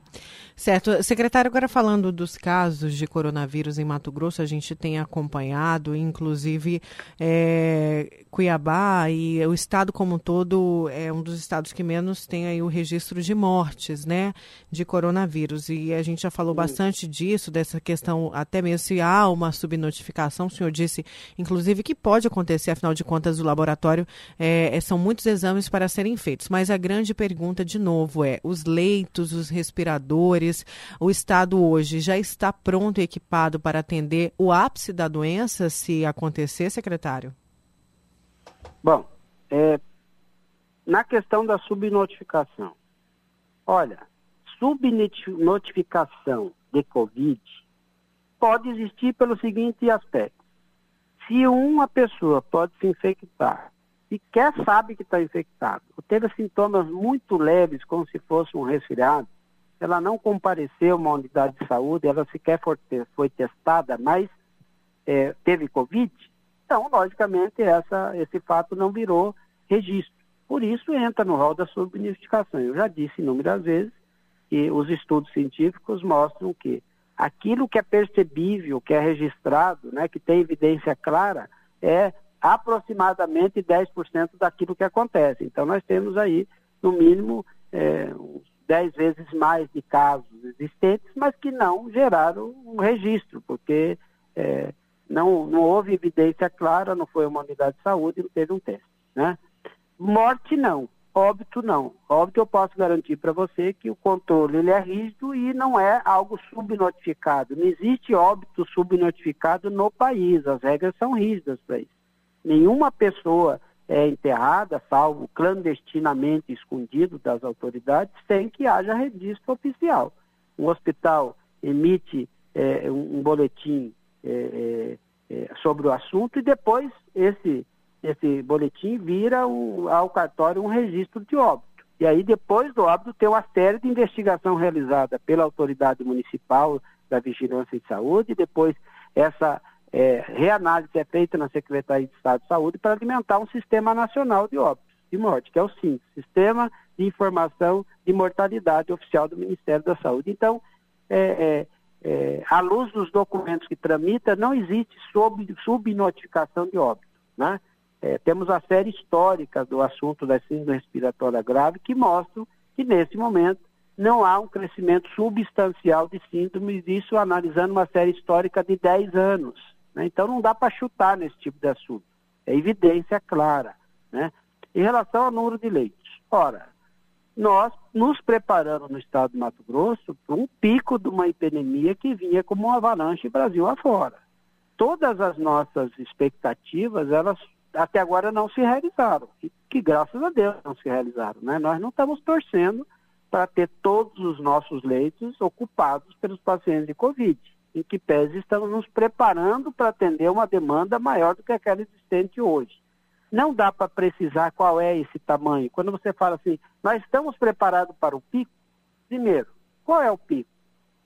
Certo. Secretário, agora falando dos casos de coronavírus em Mato Grosso, a gente tem acompanhado, inclusive é, Cuiabá e o estado como um todo é um dos estados que menos tem aí o registro de mortes, né, de coronavírus. E a gente já falou Sim. bastante disso, dessa questão, até mesmo se há uma subnotificação, o senhor disse, inclusive, que pode acontecer, afinal de contas, o laboratório é, é, são muitos exames para serem feitos. Mas a grande pergunta, de novo, é os leitos, os respiradores, o Estado hoje já está pronto e equipado para atender o ápice da doença, se acontecer, secretário? Bom, é, na questão da subnotificação, olha, subnotificação de Covid pode existir pelo seguinte aspecto. Se uma pessoa pode se infectar sequer sabe que está infectado, ou teve sintomas muito leves, como se fosse um resfriado, ela não compareceu a uma unidade de saúde, ela sequer foi, testada, mas é, teve Covid, então, logicamente, essa, esse fato não virou registro. Por isso, entra no rol da subnotificação. Eu já disse inúmeras vezes que os estudos científicos mostram que aquilo que é percebível, que é registrado, né, que tem evidência clara, é aproximadamente 10% daquilo que acontece. Então, nós temos aí, no mínimo, é, uns 10 vezes mais de casos existentes, mas que não geraram um registro, porque é, não, não houve evidência clara, não foi uma unidade de saúde, não teve um teste. Né? Morte, não. Óbito, não. Óbito, eu posso garantir para você que o controle ele é rígido e não é algo subnotificado. Não existe óbito subnotificado no país. As regras são rígidas para isso. Nenhuma pessoa é enterrada, salvo clandestinamente escondido das autoridades, sem que haja registro oficial. Um hospital emite é, um, um, boletim é, é, é sobre o assunto e depois esse, esse boletim vira um, ao cartório um registro de óbito. E aí, depois do óbito, tem uma série de investigação realizada pela autoridade municipal da Vigilância de Saúde, e depois essa é, reanálise é feita na Secretaria de Estado de Saúde para alimentar um sistema nacional de óbitos de morte, que é o SINS, Sistema de Informação de Mortalidade Oficial do Ministério da Saúde. Então, é, é, é à luz dos documentos que tramita, não existe sub, subnotificação de óbito. Né? É, temos a série histórica do assunto da síndrome respiratória grave que mostram que, nesse momento, não há um crescimento substancial de síndromes, isso analisando uma série histórica de 10 anos. Né? Então não dá para chutar nesse tipo de assunto. É evidência clara. Né? Em relação ao número de leitos, ora, nós nos preparamos no estado de Mato Grosso para um pico de uma epidemia que vinha como uma avalanche Brasil afora. Todas as nossas expectativas, elas até agora não se realizaram, que, que graças a Deus não se realizaram. Né? Nós não estamos torcendo para ter todos os nossos leitos ocupados pelos pacientes de Covid em que pese estamos nos preparando para atender uma demanda maior do que aquela existente hoje. Não dá para precisar qual é esse tamanho. Quando você fala assim, nós estamos preparados para o pico, primeiro, qual é o pico?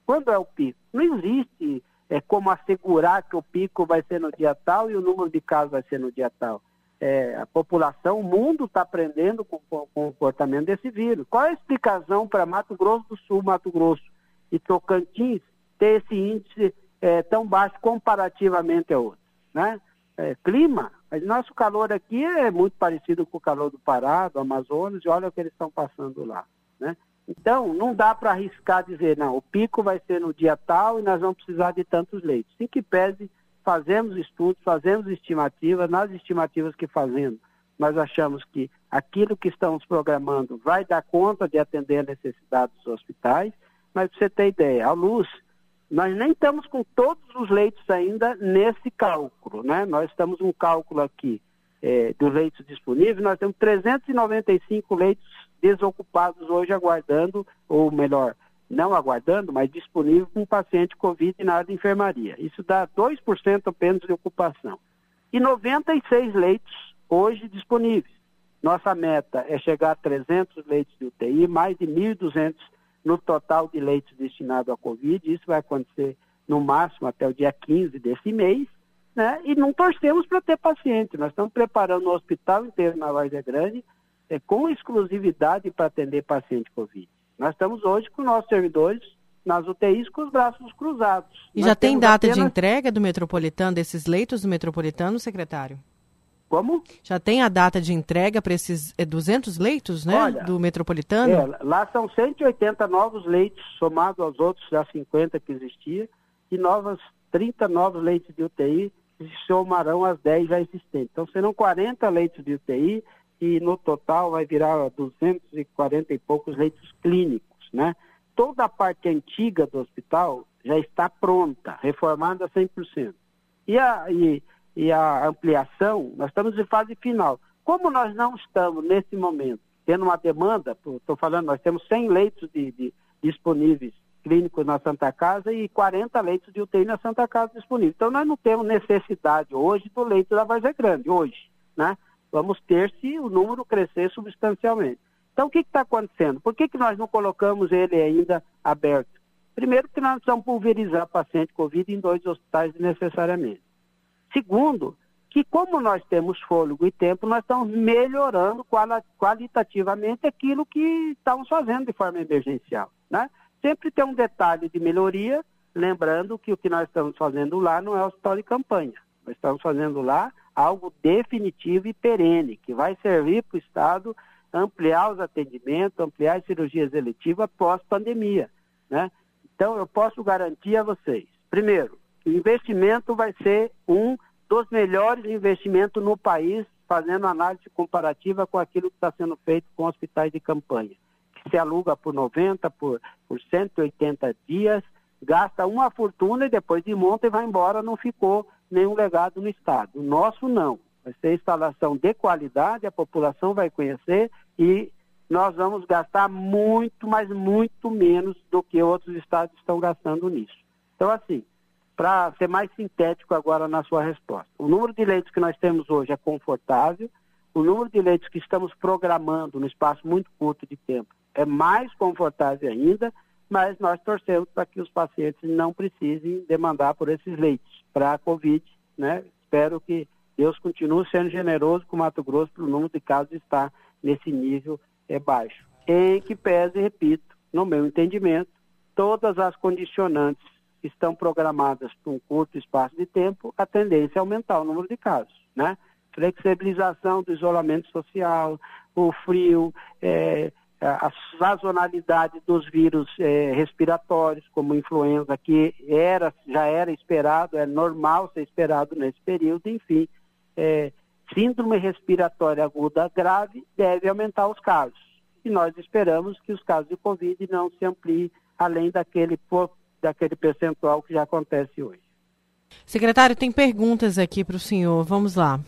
Quando é o pico? Não existe é, como assegurar que o pico vai ser no dia tal e o número de casos vai ser no dia tal. É, a população, o mundo está aprendendo com, com, com, o comportamento desse vírus. Qual é a explicação para Mato Grosso do Sul, Mato Grosso e Tocantins ter esse índice é, tão baixo comparativamente a outros. Né? É, clima, nosso calor aqui é muito parecido com o calor do Pará, do Amazonas, e olha o que eles estão passando lá. Né? Então, não dá para arriscar dizer, não, o pico vai ser no dia tal e nós vamos precisar de tantos leitos. Sim que pese, fazemos estudos, fazemos estimativas, nas estimativas que fazemos, nós achamos que aquilo que estamos programando vai dar conta de atender a necessidade dos hospitais, mas para você ter ideia, a luz nós nem estamos com todos os leitos ainda nesse cálculo, né? Nós estamos um cálculo aqui é, dos leitos disponíveis, nós temos 395 leitos desocupados hoje aguardando, ou melhor, não aguardando, mas disponível um paciente Covid na área de enfermaria. Isso dá 2% apenas de ocupação. E 96 leitos hoje disponíveis. Nossa meta é chegar a 300 leitos de UTI, mais de 1.200 no total de leitos destinados à Covid. Isso vai acontecer no máximo até o dia 15 desse mês, né? E não torcemos para ter paciente. Nós estamos preparando o hospital inteiro na Várzea Grande é, com exclusividade para atender paciente Covid. Nós estamos hoje com nossos servidores nas UTIs com os braços cruzados. E Nós já tem data apenas... de entrega do metropolitano, desses leitos do metropolitano, secretário? Como? Já tem a data de entrega para esses é, 200 leitos, né? Olha, do metropolitano? É, lá são 180 novos leitos, somados aos outros já 50 que existia, e novas 30 novos leitos de UTI que se somarão às 10 já existentes. Então serão 40 leitos de UTI e no total vai virar 240 e poucos leitos clínicos, né? Toda a parte antiga do hospital já está pronta, reformada 100%. E, a, e e a ampliação, nós estamos em fase final. Como nós não estamos, nesse momento, tendo uma demanda, estou falando, nós temos 100 leitos de, de, disponíveis clínicos na Santa Casa e 40 leitos de UTI na Santa Casa disponíveis. Então, nós não temos necessidade hoje do leito da Várzea Grande, hoje, né? Vamos ter se o número crescer substancialmente. Então, o que está acontecendo? Por que, que nós não colocamos ele ainda aberto? Primeiro, que nós precisamos pulverizar paciente Covid em dois hospitais necessariamente. Segundo, que como nós temos fôlego e tempo, nós estamos melhorando qualitativamente aquilo que estamos fazendo de forma emergencial. Né? Sempre tem um detalhe de melhoria, lembrando que o que nós estamos fazendo lá não é hospital de campanha. Nós estamos fazendo lá algo definitivo e perene, que vai servir para o Estado ampliar os atendimentos, ampliar as cirurgias eletivas pós-pandemia. Né? Então, eu posso garantir a vocês, primeiro, o investimento vai ser um dos melhores investimentos no país, fazendo análise comparativa com aquilo que está sendo feito com hospitais de campanha, que se aluga por 90, por, por 180 dias, gasta uma fortuna e depois de monta e vai embora, não ficou nenhum legado no Estado. O nosso não. Vai ser instalação de qualidade, a população vai conhecer e nós vamos gastar muito, mas muito menos do que outros estados estão gastando nisso. Então, assim, para ser mais sintético agora na sua resposta, o número de leitos que nós temos hoje é confortável, o número de leitos que estamos programando no espaço muito curto de tempo é mais confortável ainda, mas nós torcemos para que os pacientes não precisem demandar por esses leitos para a Covid, né? Espero que Deus continue sendo generoso com o Mato Grosso para o número de casos estar nesse nível é baixo. Em que pese, repito, no meu entendimento, todas as condicionantes estão programadas para um curto espaço de tempo, a tendência é aumentar o número de casos, né? Flexibilização do isolamento social, o frio, é, a sazonalidade dos vírus é, respiratórios, como influenza, que era, já era esperado, é normal ser esperado nesse período, enfim, é, síndrome respiratória aguda grave deve aumentar os casos. E nós esperamos que os casos de Covid não se ampliem além daquele, daquele percentual que já acontece hoje. Secretário, tem perguntas aqui para o senhor. Vamos lá.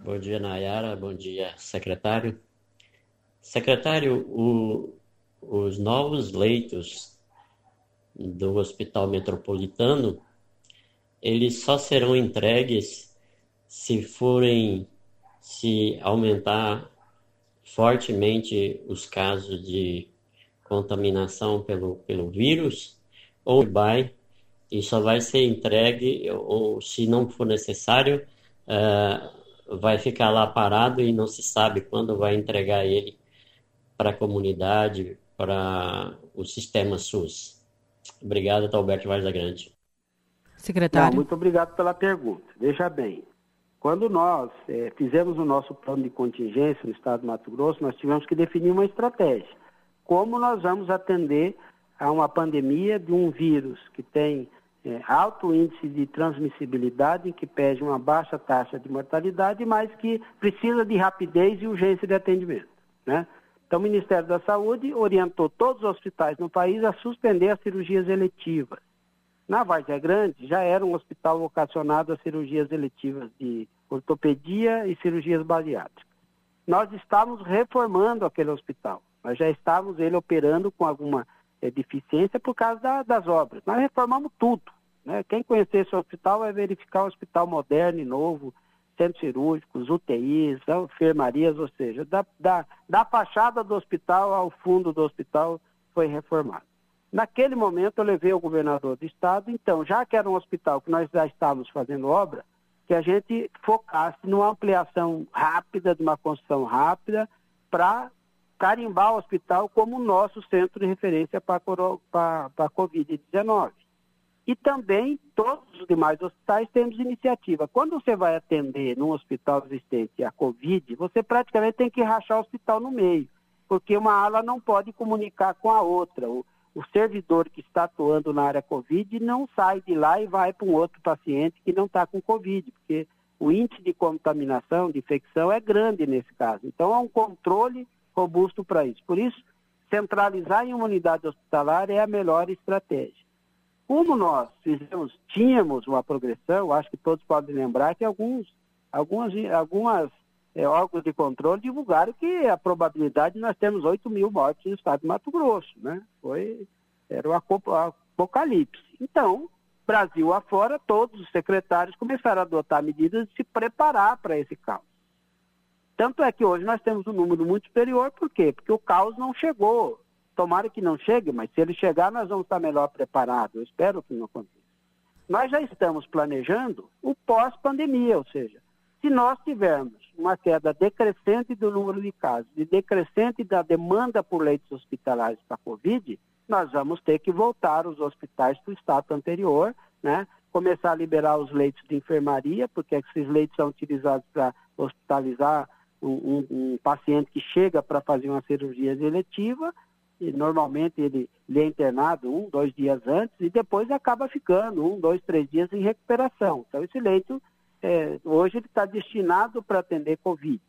Bom dia, Nayara. Bom dia, secretário. Secretário, o, os novos leitos do Hospital Metropolitano, eles só serão entregues se forem se aumentar fortemente os casos de contaminação pelo, pelo vírus, ou vai e só vai ser entregue, ou se não for necessário, uh, vai ficar lá parado e não se sabe quando vai entregar ele para a comunidade, para o sistema SUS. Obrigado, Talberto Vaz da Grande. Secretário. Não, muito obrigado pela pergunta. Veja bem, quando nós é, fizemos o nosso plano de contingência no estado do Mato Grosso, nós tivemos que definir uma estratégia. Como nós vamos atender a uma pandemia de um vírus que tem é, alto índice de transmissibilidade, que pede uma baixa taxa de mortalidade, mas que precisa de rapidez e urgência de atendimento. Né? Então, o Ministério da Saúde orientou todos os hospitais no país a suspender as cirurgias eletivas. Na Várzea Grande, já era um hospital vocacionado a cirurgias eletivas de ortopedia e cirurgias bariátricas. Nós estávamos reformando aquele hospital. Nós já estávamos ele operando com alguma é, deficiência por causa da, das obras. Nós reformamos tudo. Né? Quem conhecer esse hospital vai verificar um hospital moderno e novo, centros cirúrgicos, UTIs, enfermarias, ou seja, da, da, da fachada do hospital ao fundo do hospital foi reformado. Naquele momento eu levei ao governador do estado, então, já que era um hospital que nós já estávamos fazendo obra, que a gente focasse numa ampliação rápida, de uma construção rápida, para carimbar o hospital como nosso centro de referência para a Covid-19. E também todos os demais hospitais temos iniciativa. Quando você vai atender num hospital existente a Covid, você praticamente tem que rachar o hospital no meio, porque uma ala não pode comunicar com a outra. O, o servidor que está atuando na área Covid não sai de lá e vai para um outro paciente que não está com Covid, porque o índice de contaminação, de infecção é grande nesse caso. Então, há um controle robusto para isso. Por isso, centralizar em uma unidade hospitalar é a melhor estratégia. Como nós fizemos, tínhamos uma progressão, acho que todos podem lembrar que alguns, algumas, algumas é, órgãos de controle divulgaram que a probabilidade nós temos 8 mil mortes no estado de Mato Grosso, né? Foi, era o apocalipse. Então, Brasil afora, todos os secretários começaram a adotar medidas de se preparar para esse caos. Tanto é que hoje nós temos um número muito superior, por quê? Porque o caos não chegou. Tomara que não chegue, mas se ele chegar, nós vamos estar melhor preparados. Eu espero que não aconteça. Nós já estamos planejando o pós-pandemia, ou seja, se nós tivermos uma queda decrescente do número de casos e decrescente da demanda por leitos hospitalares para a Covid, nós vamos ter que voltar os hospitais para o estado anterior, né? começar a liberar os leitos de enfermaria, porque esses leitos são utilizados para hospitalizar um, um, paciente que chega para fazer uma cirurgia eletiva, e normalmente ele, ele é internado um, dois dias antes, e depois acaba ficando um, dois, três dias em recuperação. Então, esse leito, é, hoje, ele está destinado para atender Covid.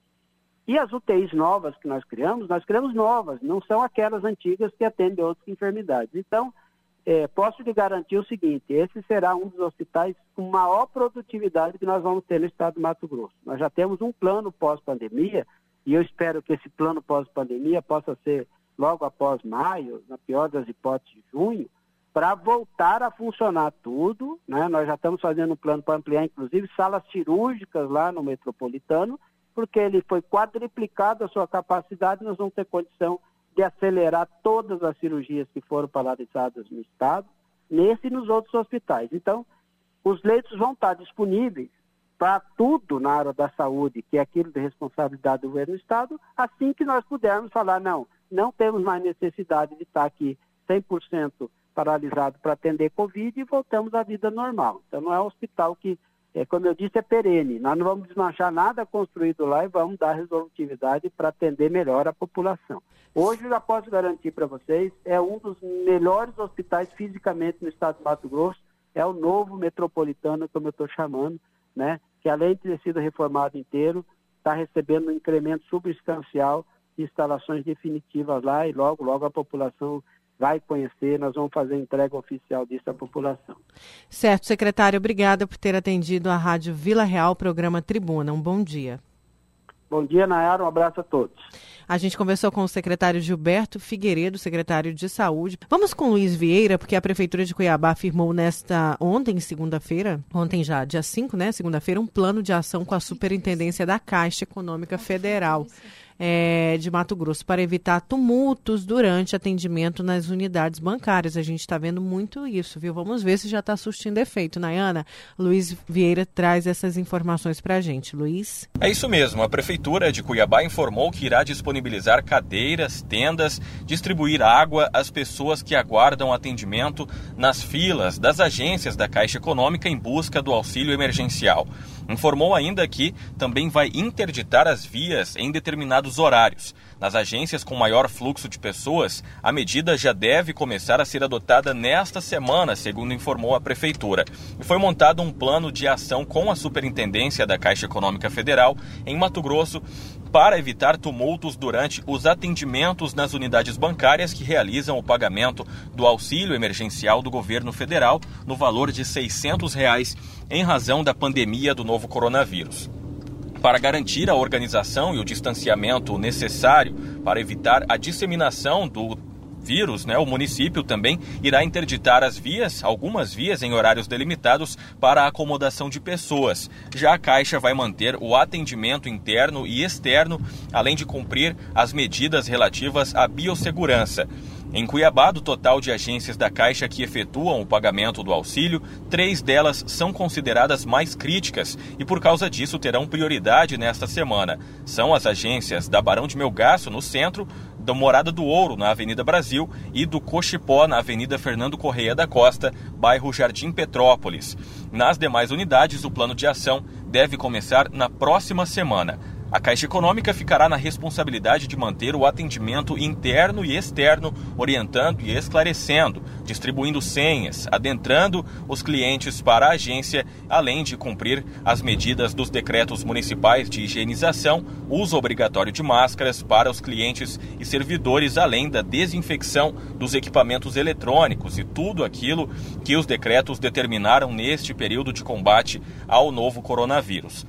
E as UTIs novas que nós criamos, nós criamos novas, não são aquelas antigas que atendem outras enfermidades. Então, é, posso lhe garantir o seguinte: esse será um dos hospitais com maior produtividade que nós vamos ter no estado do Mato Grosso. Nós já temos um plano pós-pandemia, e eu espero que esse plano pós-pandemia possa ser logo após maio, na pior das hipóteses, junho, para voltar a funcionar tudo. Né? Nós já estamos fazendo um plano para ampliar, inclusive, salas cirúrgicas lá no metropolitano, porque ele foi quadriplicado a sua capacidade, nós vamos ter condição de acelerar todas as cirurgias que foram paralisadas no Estado, nesse e nos outros hospitais. Então, os leitos vão estar disponíveis para tudo na área da saúde, que é aquilo de responsabilidade do governo do Estado, assim que nós pudermos falar, não, não temos mais necessidade de estar aqui 100% paralisado para atender Covid e voltamos à vida normal. Então, não é um hospital que é, como eu disse, é perene. Nós não vamos desmanchar nada construído lá e vamos dar resolutividade para atender melhor a população. Hoje, eu já posso garantir para vocês, é um dos melhores hospitais fisicamente no estado do Mato Grosso, é o novo metropolitano, como eu estou chamando, né? que além de ter sido reformado inteiro, está recebendo um incremento substancial de instalações definitivas lá e logo, logo a população vai conhecer, nós vamos fazer entrega oficial disso à população. Certo, secretário, obrigada por ter atendido a Rádio Vila Real, programa Tribuna. Um bom dia. Bom dia, Nayara, um abraço a todos. A gente conversou com o secretário Gilberto Figueiredo, secretário de Saúde. Vamos com Luiz Vieira, porque a Prefeitura de Cuiabá afirmou nesta ontem, segunda-feira, ontem já, dia 5, né, segunda-feira, um plano de ação com a Superintendência da Caixa Econômica Federal é, de Mato Grosso para evitar tumultos durante atendimento nas unidades bancárias. A gente está vendo muito isso, viu? Vamos ver se já está surtindo efeito. Nayana, Luiz Vieira traz essas informações para a gente. Luiz? É isso mesmo. A Prefeitura de Cuiabá informou que irá disponibilizar cadeiras, tendas, distribuir água às pessoas que aguardam atendimento nas filas das agências da Caixa Econômica em busca do auxílio emergencial. Informou ainda que também vai interditar as vias em determinados horários. Nas agências com maior fluxo de pessoas, a medida já deve começar a ser adotada nesta semana, segundo informou a Prefeitura. E foi montado um plano de ação com a Superintendência da Caixa Econômica Federal em Mato Grosso para evitar tumultos durante os atendimentos nas unidades bancárias que realizam o pagamento do auxílio emergencial do governo federal no valor de 600 reais em razão da pandemia do novo coronavírus. Para garantir a organização e o distanciamento necessário para evitar a disseminação do vírus, né, o município também irá interditar as vias, algumas vias em horários delimitados para a acomodação de pessoas. Já a Caixa vai manter o atendimento interno e externo, além de cumprir as medidas relativas à biossegurança. Em Cuiabá, do total de agências da Caixa que efetuam o pagamento do auxílio, três delas são consideradas mais críticas e, por causa disso, terão prioridade nesta semana. São as agências da Barão de Melgaço, no centro, da Morada do Ouro, na Avenida Brasil, e do Cochipó, na Avenida Fernando Correia da Costa, bairro Jardim Petrópolis. Nas demais unidades, o plano de ação deve começar na próxima semana. A Caixa Econômica ficará na responsabilidade de manter o atendimento interno e externo, orientando e esclarecendo, distribuindo senhas, adentrando os clientes para a agência, além de cumprir as medidas dos decretos municipais de higienização, uso obrigatório de máscaras para os clientes e servidores, além da desinfecção dos equipamentos eletrônicos e tudo aquilo que os decretos determinaram neste período de combate ao novo coronavírus.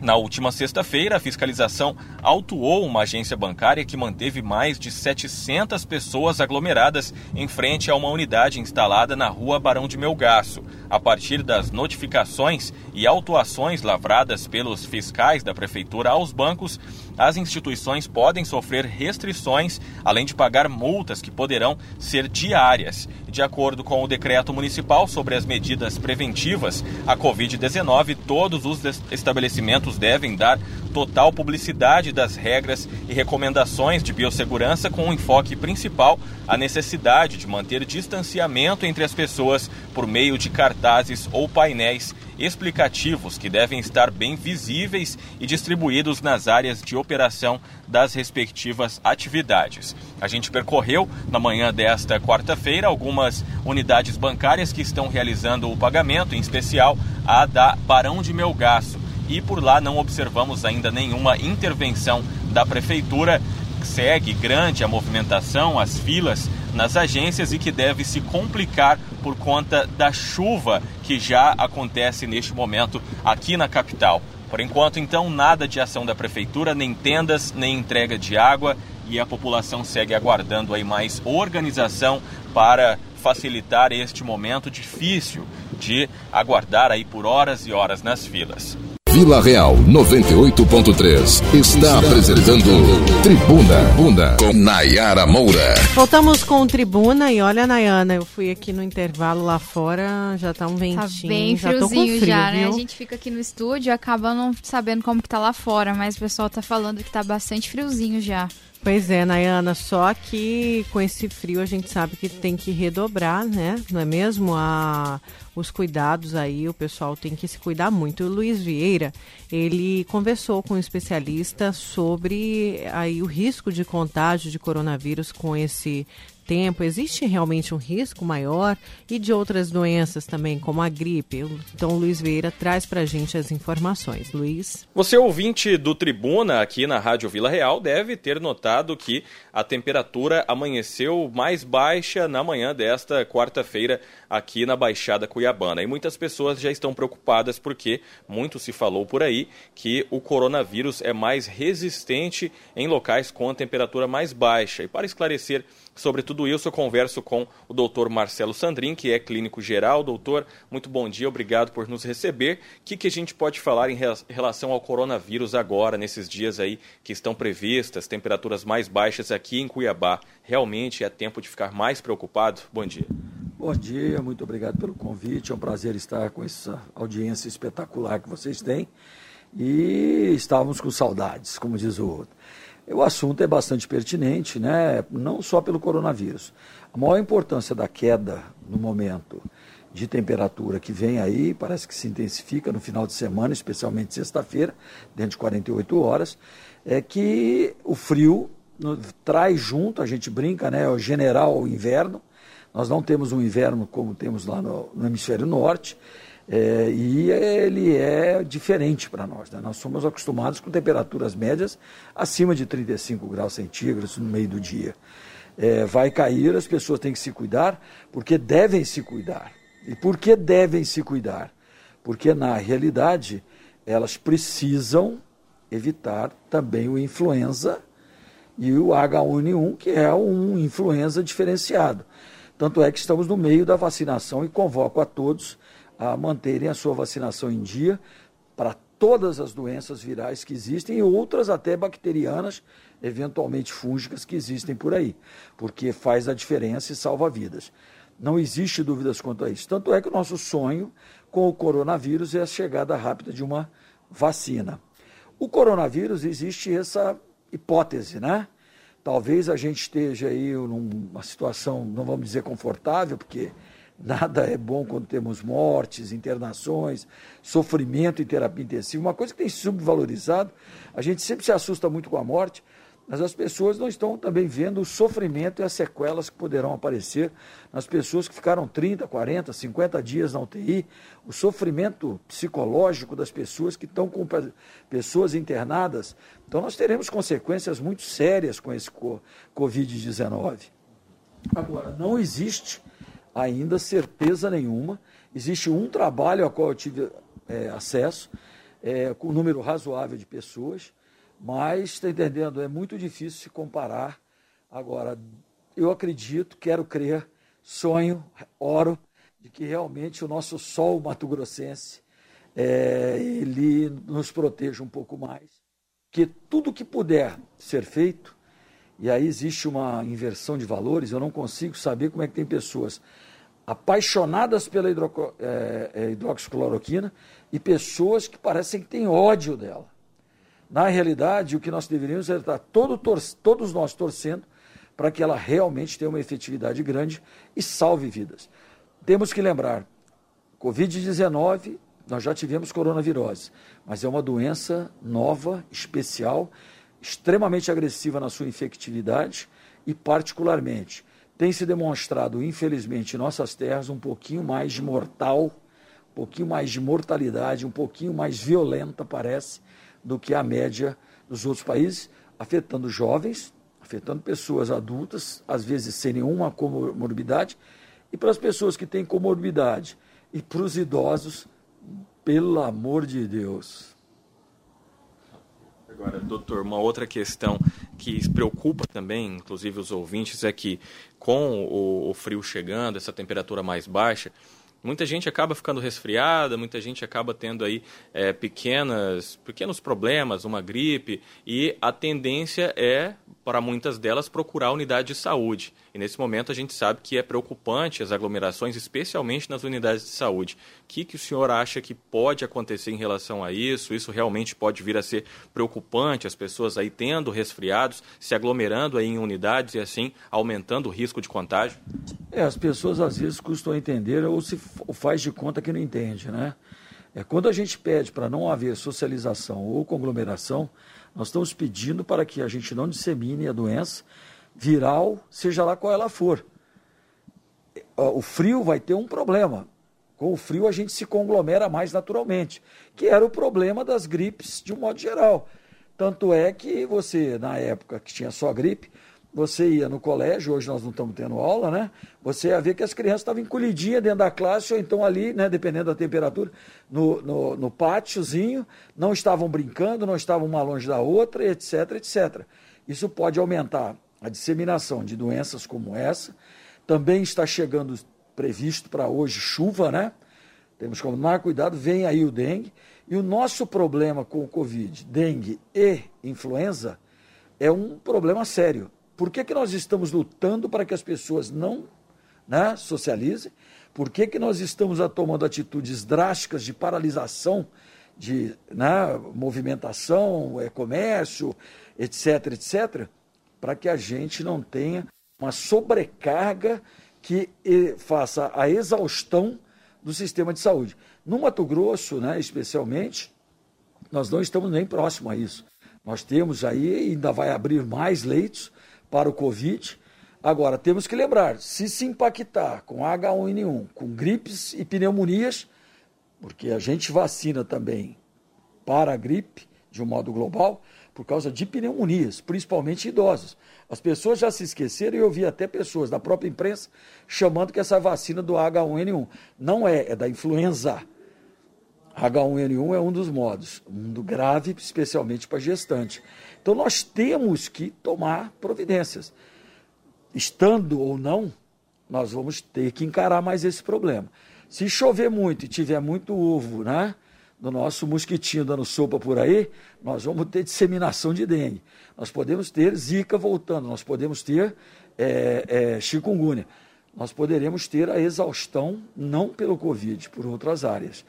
Na última sexta-feira, a fiscalização autuou uma agência bancária que manteve mais de 700 pessoas aglomeradas em frente a uma unidade instalada na rua Barão de Melgaço. A partir das notificações e autuações lavradas pelos fiscais da prefeitura aos bancos, as instituições podem sofrer restrições, além de pagar multas que poderão ser diárias. De acordo com o decreto municipal sobre as medidas preventivas à Covid-19, todos os estabelecimentos devem dar total publicidade das regras e recomendações de biossegurança com um enfoque principal a necessidade de manter distanciamento entre as pessoas por meio de cartazes ou painéis explicativos que devem estar bem visíveis e distribuídos nas áreas de operação das respectivas atividades. A gente percorreu na manhã desta quarta-feira algumas unidades bancárias que estão realizando o pagamento, em especial a da Barão de Melgaço. E por lá não observamos ainda nenhuma intervenção da prefeitura. Segue grande a movimentação, as filas nas agências e que deve se complicar por conta da chuva que já acontece neste momento aqui na capital. Por enquanto, então, nada de ação da prefeitura, nem tendas, nem entrega de água e a população segue aguardando aí mais organização para facilitar este momento difícil de aguardar aí por horas e horas nas filas. Vila Real 98.3 está apresentando Tribuna Bunda com Nayara Moura. Voltamos com Tribuna e olha, Nayana, eu fui aqui no intervalo lá fora, já tá um ventinho. Tá bem já friozinho frio, já, né? viu? A gente fica aqui no estúdio e acaba não sabendo como que tá lá fora, mas o pessoal tá falando que tá bastante friozinho já. Pois é, Nayana, só que com esse frio a gente sabe que tem que redobrar, né? Não é mesmo? A, os cuidados aí, o pessoal tem que se cuidar muito. O Luiz Vieira, ele conversou com um especialista sobre aí o risco de contágio de coronavírus com esse tempo, existe realmente um risco maior e de outras doenças também, como a gripe. Então, Luiz Vieira traz para a gente as informações. Luiz. Você, ouvinte do Tribuna aqui na Rádio Vila Real, deve ter notado que a temperatura amanheceu mais baixa na manhã desta quarta-feira aqui na Baixada Cuiabana. E muitas pessoas já estão preocupadas porque muito se falou por aí que o coronavírus é mais resistente em locais com a temperatura mais baixa. E para esclarecer sobre tudo isso, eu converso com o doutor Marcelo Sandrin, que é clínico geral. Doutor, muito bom dia, obrigado por nos receber. O que, que a gente pode falar em relação ao coronavírus agora, nesses dias aí que estão previstas, temperaturas mais baixas aqui em Cuiabá? Realmente é tempo de ficar mais preocupado? Bom dia. Bom dia, muito obrigado pelo convite. É um prazer estar com essa audiência espetacular que vocês têm. E estávamos com saudades, como diz o outro. O assunto é bastante pertinente, né? não só pelo coronavírus. A maior importância da queda no momento de temperatura que vem aí, parece que se intensifica no final de semana, especialmente sexta-feira, dentro de 48 horas, é que o frio traz junto, a gente brinca, né, o general inverno. Nós não temos um inverno como temos lá no, no hemisfério norte, é, e ele é diferente para nós. Né? Nós somos acostumados com temperaturas médias acima de 35 graus centígrados no meio do dia. É, vai cair, as pessoas têm que se cuidar, porque devem se cuidar. E por que devem se cuidar? Porque, na realidade, elas precisam evitar também o influenza e o H1N1, que é um influenza diferenciado. Tanto é que estamos no meio da vacinação e convoco a todos a manterem a sua vacinação em dia para todas as doenças virais que existem e outras até bacterianas, eventualmente fúngicas que existem por aí, porque faz a diferença e salva vidas. Não existe dúvidas quanto a isso. Tanto é que o nosso sonho com o coronavírus é a chegada rápida de uma vacina. O coronavírus existe essa hipótese, né? Talvez a gente esteja aí numa situação, não vamos dizer confortável, porque Nada é bom quando temos mortes, internações, sofrimento em terapia intensiva. Uma coisa que tem subvalorizado, a gente sempre se assusta muito com a morte, mas as pessoas não estão também vendo o sofrimento e as sequelas que poderão aparecer nas pessoas que ficaram 30, 40, 50 dias na UTI, o sofrimento psicológico das pessoas que estão com pessoas internadas. Então, nós teremos consequências muito sérias com esse Covid-19. Agora, não existe ainda certeza nenhuma. Existe um trabalho ao qual eu tive é, acesso é, com um número razoável de pessoas, mas, está entendendo, é muito difícil se comparar. Agora, eu acredito, quero crer, sonho, oro, de que realmente o nosso sol mato-grossense, é, ele nos proteja um pouco mais, que tudo que puder ser feito, e aí existe uma inversão de valores, eu não consigo saber como é que tem pessoas apaixonadas pela é, é, hidroxicloroquina e pessoas que parecem que têm ódio dela. Na realidade, o que nós deveríamos é estar todo, todos nós torcendo para que ela realmente tenha uma efetividade grande e salve vidas. Temos que lembrar, Covid-19, nós já tivemos coronavirose, mas é uma doença nova, especial, extremamente agressiva na sua infectividade e, particularmente, tem se demonstrado, infelizmente, em nossas terras, um pouquinho mais mortal, um pouquinho mais de mortalidade, um pouquinho mais violenta, parece, do que a média dos outros países, afetando jovens, afetando pessoas adultas, às vezes sem nenhuma comorbidade, e para as pessoas que têm comorbidade e para os idosos, pelo amor de Deus. Agora, doutor, uma outra questão que preocupa também, inclusive os ouvintes, é que com o, o frio chegando, essa temperatura mais baixa, muita gente acaba ficando resfriada, muita gente acaba tendo aí é, pequenas, pequenos problemas, uma gripe, e a tendência é, para muitas delas, procurar a unidade de saúde. E nesse momento a gente sabe que é preocupante as aglomerações, especialmente nas unidades de saúde. Que, que o senhor acha que pode acontecer em relação a isso? Isso realmente pode vir a ser preocupante, as pessoas aí tendo resfriados, se aglomerando aí em unidades e assim aumentando o risco de contágio? É, as pessoas às vezes custam entender ou se faz de conta que não entende, né? É, quando a gente pede para não haver socialização ou conglomeração, nós estamos pedindo para que a gente não dissemine a doença viral, seja lá qual ela for. O frio vai ter um problema. Com o frio a gente se conglomera mais naturalmente, que era o problema das gripes de um modo geral. Tanto é que você, na época que tinha só gripe, você ia no colégio, hoje nós não estamos tendo aula, né? Você ia ver que as crianças estavam encolhidinhas dentro da classe, ou então ali, né, dependendo da temperatura, no, no, no pátiozinho, não estavam brincando, não estavam uma longe da outra, etc, etc. Isso pode aumentar a disseminação de doenças como essa. Também está chegando previsto para hoje chuva, né? Temos que tomar cuidado, vem aí o dengue. E o nosso problema com o Covid, dengue e influenza, é um problema sério. Por que, que nós estamos lutando para que as pessoas não né, socializem? Por que, que nós estamos tomando atitudes drásticas de paralisação de né, movimentação, é, comércio, etc., etc., para que a gente não tenha uma sobrecarga que faça a exaustão do sistema de saúde. No Mato Grosso, né, especialmente, nós não estamos nem próximo a isso. Nós temos aí, ainda vai abrir mais leitos para o Covid. Agora, temos que lembrar, se se impactar com H1N1, com gripes e pneumonias, porque a gente vacina também para a gripe, de um modo global, por causa de pneumonias, principalmente idosos. As pessoas já se esqueceram e eu vi até pessoas da própria imprensa chamando que essa vacina do H1N1 não é, é da influenza. H1N1 é um dos modos, um do grave, especialmente para gestante. Então nós temos que tomar providências. Estando ou não, nós vamos ter que encarar mais esse problema. Se chover muito e tiver muito ovo, né? Do nosso mosquitinho dando sopa por aí, nós vamos ter disseminação de dengue. Nós podemos ter zika voltando, nós podemos ter é, é, chikungunya. Nós poderemos ter a exaustão, não pelo Covid, por outras áreas.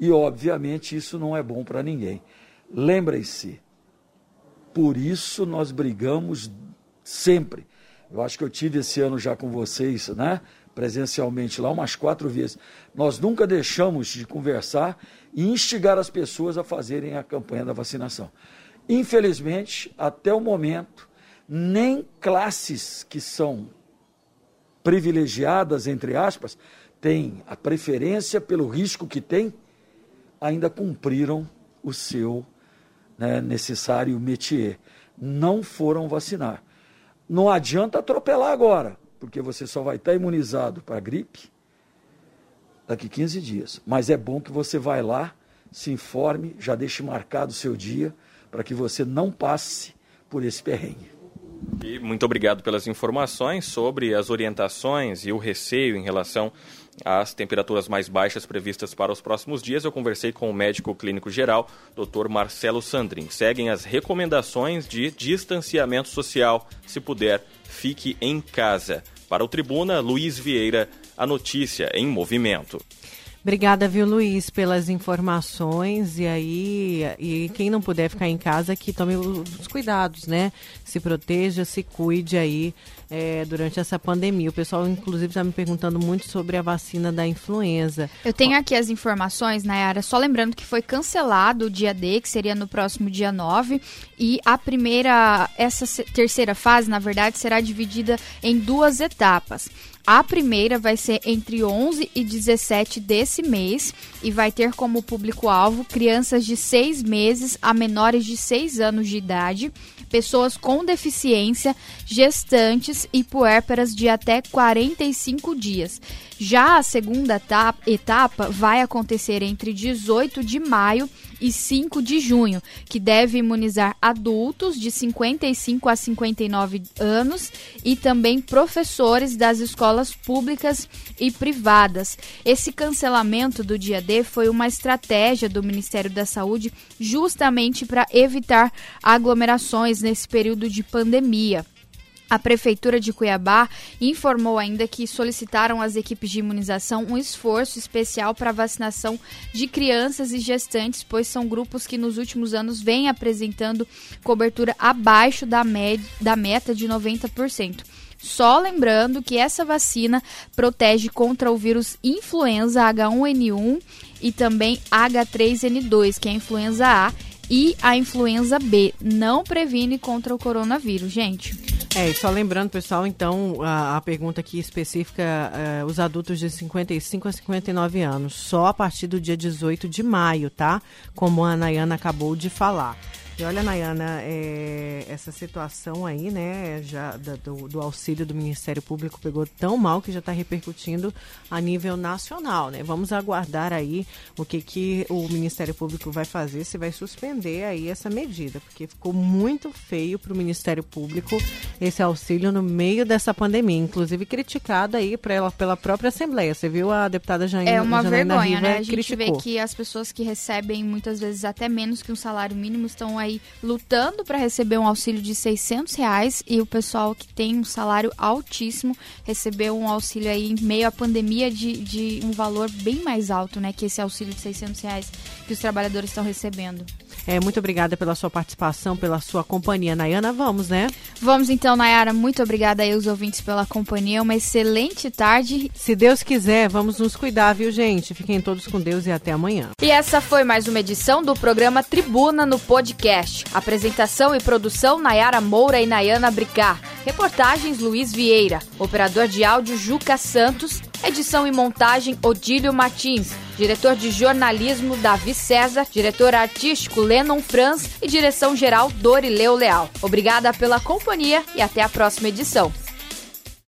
E, obviamente, isso não é bom para ninguém. Lembrem-se, por isso nós brigamos sempre. Eu acho que eu tive esse ano já com vocês, né? Presencialmente lá umas quatro vezes. Nós nunca deixamos de conversar e instigar as pessoas a fazerem a campanha da vacinação. Infelizmente, até o momento, nem classes que são privilegiadas, entre aspas, têm a preferência pelo risco que têm, ainda cumpriram o seu né, necessário métier. Não foram vacinar. Não adianta atropelar agora porque você só vai estar imunizado para gripe daqui 15 dias. Mas é bom que você vai lá se informe, já deixe marcado o seu dia para que você não passe por esse perrengue. E muito obrigado pelas informações sobre as orientações e o receio em relação às temperaturas mais baixas previstas para os próximos dias. Eu conversei com o médico clínico geral, Dr. Marcelo Sandrin. Seguem as recomendações de distanciamento social. Se puder, fique em casa. Para o Tribuna, Luiz Vieira, a notícia em movimento. Obrigada, viu, Luiz, pelas informações. E aí, e quem não puder ficar em casa, que tome os cuidados, né? Se proteja, se cuide aí é, durante essa pandemia. O pessoal, inclusive, está me perguntando muito sobre a vacina da influenza. Eu tenho aqui as informações, Nayara, só lembrando que foi cancelado o dia D, que seria no próximo dia 9, e a primeira, essa terceira fase, na verdade, será dividida em duas etapas. A primeira vai ser entre 11 e 17 desse mês e vai ter como público-alvo crianças de 6 meses a menores de 6 anos de idade, pessoas com deficiência, gestantes e puérperas de até 45 dias. Já a segunda etapa vai acontecer entre 18 de maio e 5 de junho, que deve imunizar adultos de 55 a 59 anos e também professores das escolas públicas e privadas. Esse cancelamento do dia D foi uma estratégia do Ministério da Saúde justamente para evitar aglomerações nesse período de pandemia. A Prefeitura de Cuiabá informou ainda que solicitaram às equipes de imunização um esforço especial para a vacinação de crianças e gestantes, pois são grupos que nos últimos anos vêm apresentando cobertura abaixo da, da meta de 90%. Só lembrando que essa vacina protege contra o vírus influenza H1N1 e também H3N2, que é a influenza A, e a influenza B. Não previne contra o coronavírus, gente. É, e só lembrando, pessoal, então, a, a pergunta aqui específica, uh, os adultos de 55 a 59 anos, só a partir do dia 18 de maio, tá? Como a Nayana acabou de falar. E olha, Nayana, é, essa situação aí, né, já do, do, auxílio do Ministério Público pegou tão mal que já está repercutindo a nível nacional, né? Vamos aguardar aí o que, que o Ministério Público vai fazer, se vai suspender aí essa medida, porque ficou muito feio para o Ministério Público esse auxílio no meio dessa pandemia, inclusive criticado aí ela, pela própria Assembleia. Você viu a deputada Janaína É uma Janaína vergonha, Riva né? A gente criticou. vê que as pessoas que recebem muitas vezes até menos que um salário mínimo estão aí lutando para receber um auxílio de 600 reais e o pessoal que tem um salário altíssimo recebeu um auxílio aí em meio à pandemia de, de um valor bem mais alto, né? Que esse auxílio de 600 reais que os trabalhadores estão recebendo. É, muito obrigada pela sua participação, pela sua companhia. Nayana, vamos, né? Vamos então, Nayara. Muito obrigada aí aos ouvintes pela companhia. Uma excelente tarde. Se Deus quiser, vamos nos cuidar, viu, gente? Fiquem todos com Deus e até amanhã. E essa foi mais uma edição do programa Tribuna no Podcast. Apresentação e produção Nayara Moura e Nayana Bricar. Reportagens Luiz Vieira. Operador de áudio Juca Santos. Edição e montagem Odílio Martins. Diretor de jornalismo Davi César. Diretor artístico Lennon Franz. E direção geral Dorileu Leal. Obrigada pela companhia e até a próxima edição.